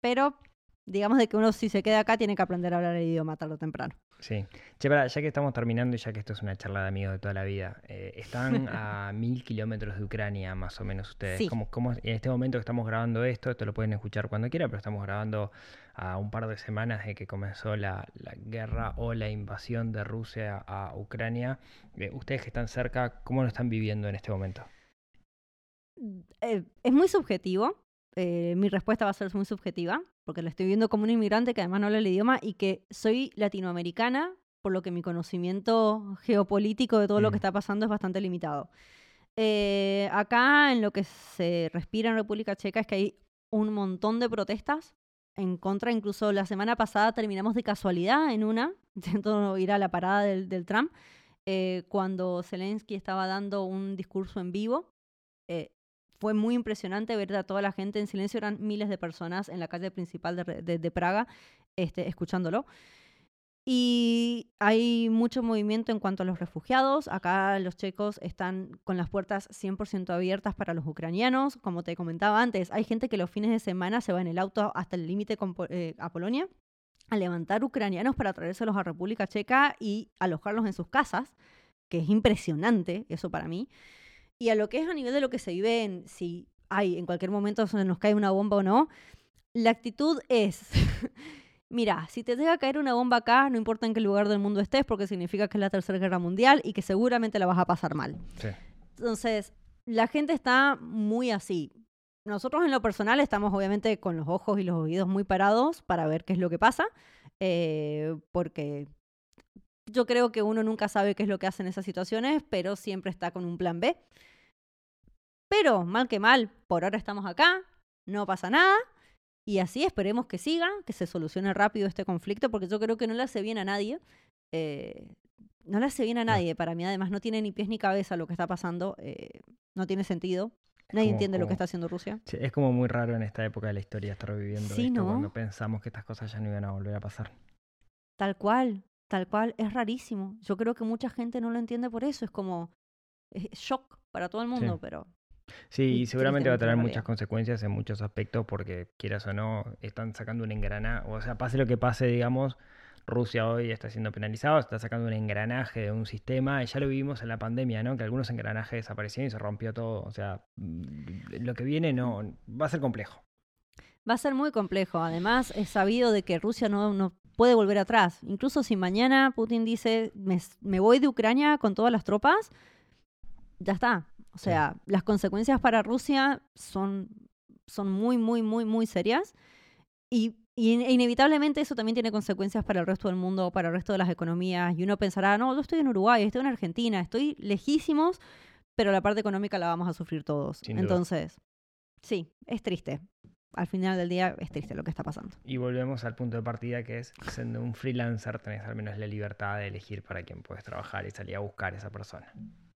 Pero digamos de que uno si se queda acá tiene que aprender a hablar el idioma tarde o temprano. Sí. Che, pará, ya que estamos terminando y ya que esto es una charla de amigos de toda la vida, eh, están a mil kilómetros de Ucrania, más o menos ustedes. Sí. ¿Cómo- cómo- en este momento que estamos grabando esto, esto lo pueden escuchar cuando quieran, pero estamos grabando a un par de semanas de que comenzó la, la guerra o la invasión de Rusia a Ucrania. Eh, ustedes que están cerca, ¿cómo lo están viviendo en este momento? Eh, es muy subjetivo. eh, mi respuesta va a ser muy subjetiva, porque lo estoy viendo como un inmigrante que además no habla el idioma y que soy latinoamericana, por lo que mi conocimiento geopolítico de todo lo Mm. que está pasando es bastante limitado. Eh, acá en lo que se respira en República Checa es que hay un montón de protestas en contra, incluso la semana pasada terminamos de casualidad en una, intento ir a la parada del, del tram, eh, cuando Zelensky estaba dando un discurso en vivo. Eh, fue muy impresionante ver a toda la gente en silencio, eran miles de personas en la calle principal de, de- Praga este, escuchándolo. Y hay mucho movimiento en cuanto a los refugiados. Acá los checos están con las puertas 100% abiertas para los ucranianos. Como te comentaba antes, hay gente que los fines de semana se va en el auto hasta el límite eh, a Polonia a levantar ucranianos para traérselos a República Checa y alojarlos en sus casas, que es impresionante eso para mí. Y a lo que es a nivel de lo que se vive en si hay en cualquier momento se nos cae una bomba o no, la actitud es, mira, si te llega a caer una bomba acá, no importa en qué lugar del mundo estés, porque significa que es la Tercera Guerra Mundial y que seguramente la vas a pasar mal. Sí. Entonces, la gente está muy así. Nosotros en lo personal estamos obviamente con los ojos y los oídos muy parados para ver qué es lo que pasa, eh, porque yo creo que uno nunca sabe qué es lo que hace en esas situaciones, pero siempre está con un plan B. Pero, mal que mal, por ahora estamos acá, no pasa nada, y así esperemos que siga, que se solucione rápido este conflicto, porque yo creo que no le hace bien a nadie. eh, no le hace bien a No. nadie, para mí además no tiene ni pies ni cabeza lo que está pasando, eh, no tiene sentido. Nadie como- entiende lo que está haciendo Rusia. Sí, es como muy raro en esta época de la historia estar viviendo Sí, esto ¿no? cuando pensamos que estas cosas ya no iban a volver a pasar. Tal cual, tal cual, es rarísimo. Yo creo que mucha gente no lo entiende por eso, es como es shock para todo el mundo, pero Sí, Y seguramente va a tener en muchas consecuencias en muchos aspectos porque, quieras o no, están sacando un engranaje, o sea, pase lo que pase, digamos, Rusia hoy está siendo penalizado, está sacando un engranaje de un sistema, y ya lo vivimos en la pandemia, ¿no? Que algunos engranajes desaparecieron y se rompió todo, o sea, mm, lo que viene no va a ser complejo. Va a ser muy complejo. Además, es sabido de que Rusia no, no puede volver atrás. Incluso si mañana Putin dice, me, me voy de Ucrania con todas las tropas, ya está. O Sí. sea, las consecuencias para Rusia son, son muy, muy, muy, muy serias. Y, y in- inevitablemente eso también tiene consecuencias para el resto del mundo, para el resto de las economías. Y uno pensará, no, yo estoy en Uruguay, estoy en Argentina, estoy lejísimos, pero la parte económica la vamos a sufrir todos. Entonces, sí, es triste. Al final del día es triste lo que está pasando. Y volvemos al punto de partida que es, siendo un freelancer, tenés al menos la libertad de elegir para quién puedes trabajar y salir a buscar a esa persona.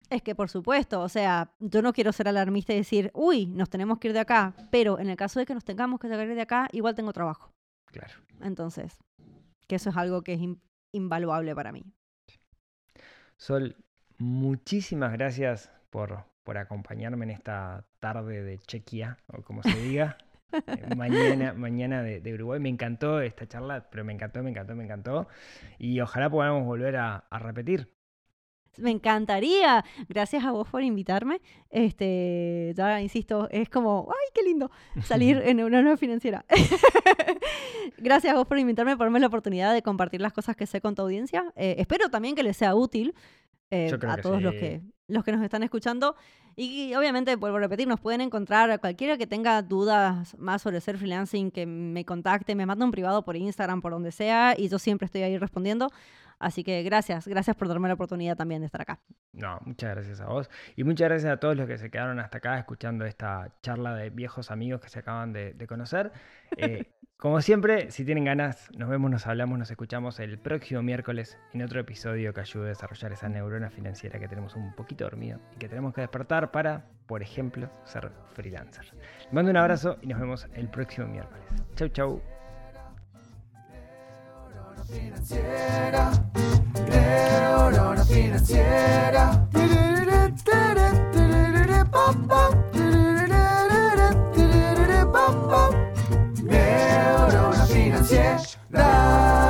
Es que por supuesto, o sea, yo no quiero ser alarmista y decir, uy, nos tenemos que ir de acá, pero en el caso de que nos tengamos que sacar de acá, igual tengo trabajo. Claro. Entonces, que eso es algo que es in- invaluable para mí. Sol, muchísimas gracias por, por acompañarme en esta tarde de Chequia, o como se diga. Eh, mañana mañana de, de Uruguay. Me encantó esta charla, pero me encantó, me encantó, me encantó. Y ojalá podamos volver a, a repetir. Me encantaría. Gracias a vos por invitarme. Este, ya insisto, es como, ay, qué lindo salir en una nueva financiera. Gracias a vos por invitarme, por darme la oportunidad de compartir las cosas que sé con tu audiencia. Eh, espero también que les sea útil eh, a todos los que los que nos están escuchando. Y obviamente, vuelvo a repetir, nos pueden encontrar cualquiera que tenga dudas más sobre ser freelancing, que me contacte, me manda un privado por Instagram, por donde sea, y yo siempre estoy ahí respondiendo. Así que gracias, gracias por darme la oportunidad también de estar acá. No, muchas gracias a vos. Y muchas gracias a todos los que se quedaron hasta acá escuchando esta charla de viejos amigos que se acaban de, de conocer. Eh, como siempre, si tienen ganas, nos vemos, nos hablamos, nos escuchamos el próximo miércoles en otro episodio que ayude a desarrollar esa neurona financiera que tenemos un poquito dormido y que tenemos que despertar para, por ejemplo, ser freelancer. Les mando un abrazo y nos vemos el próximo miércoles. Chau, chau. dash.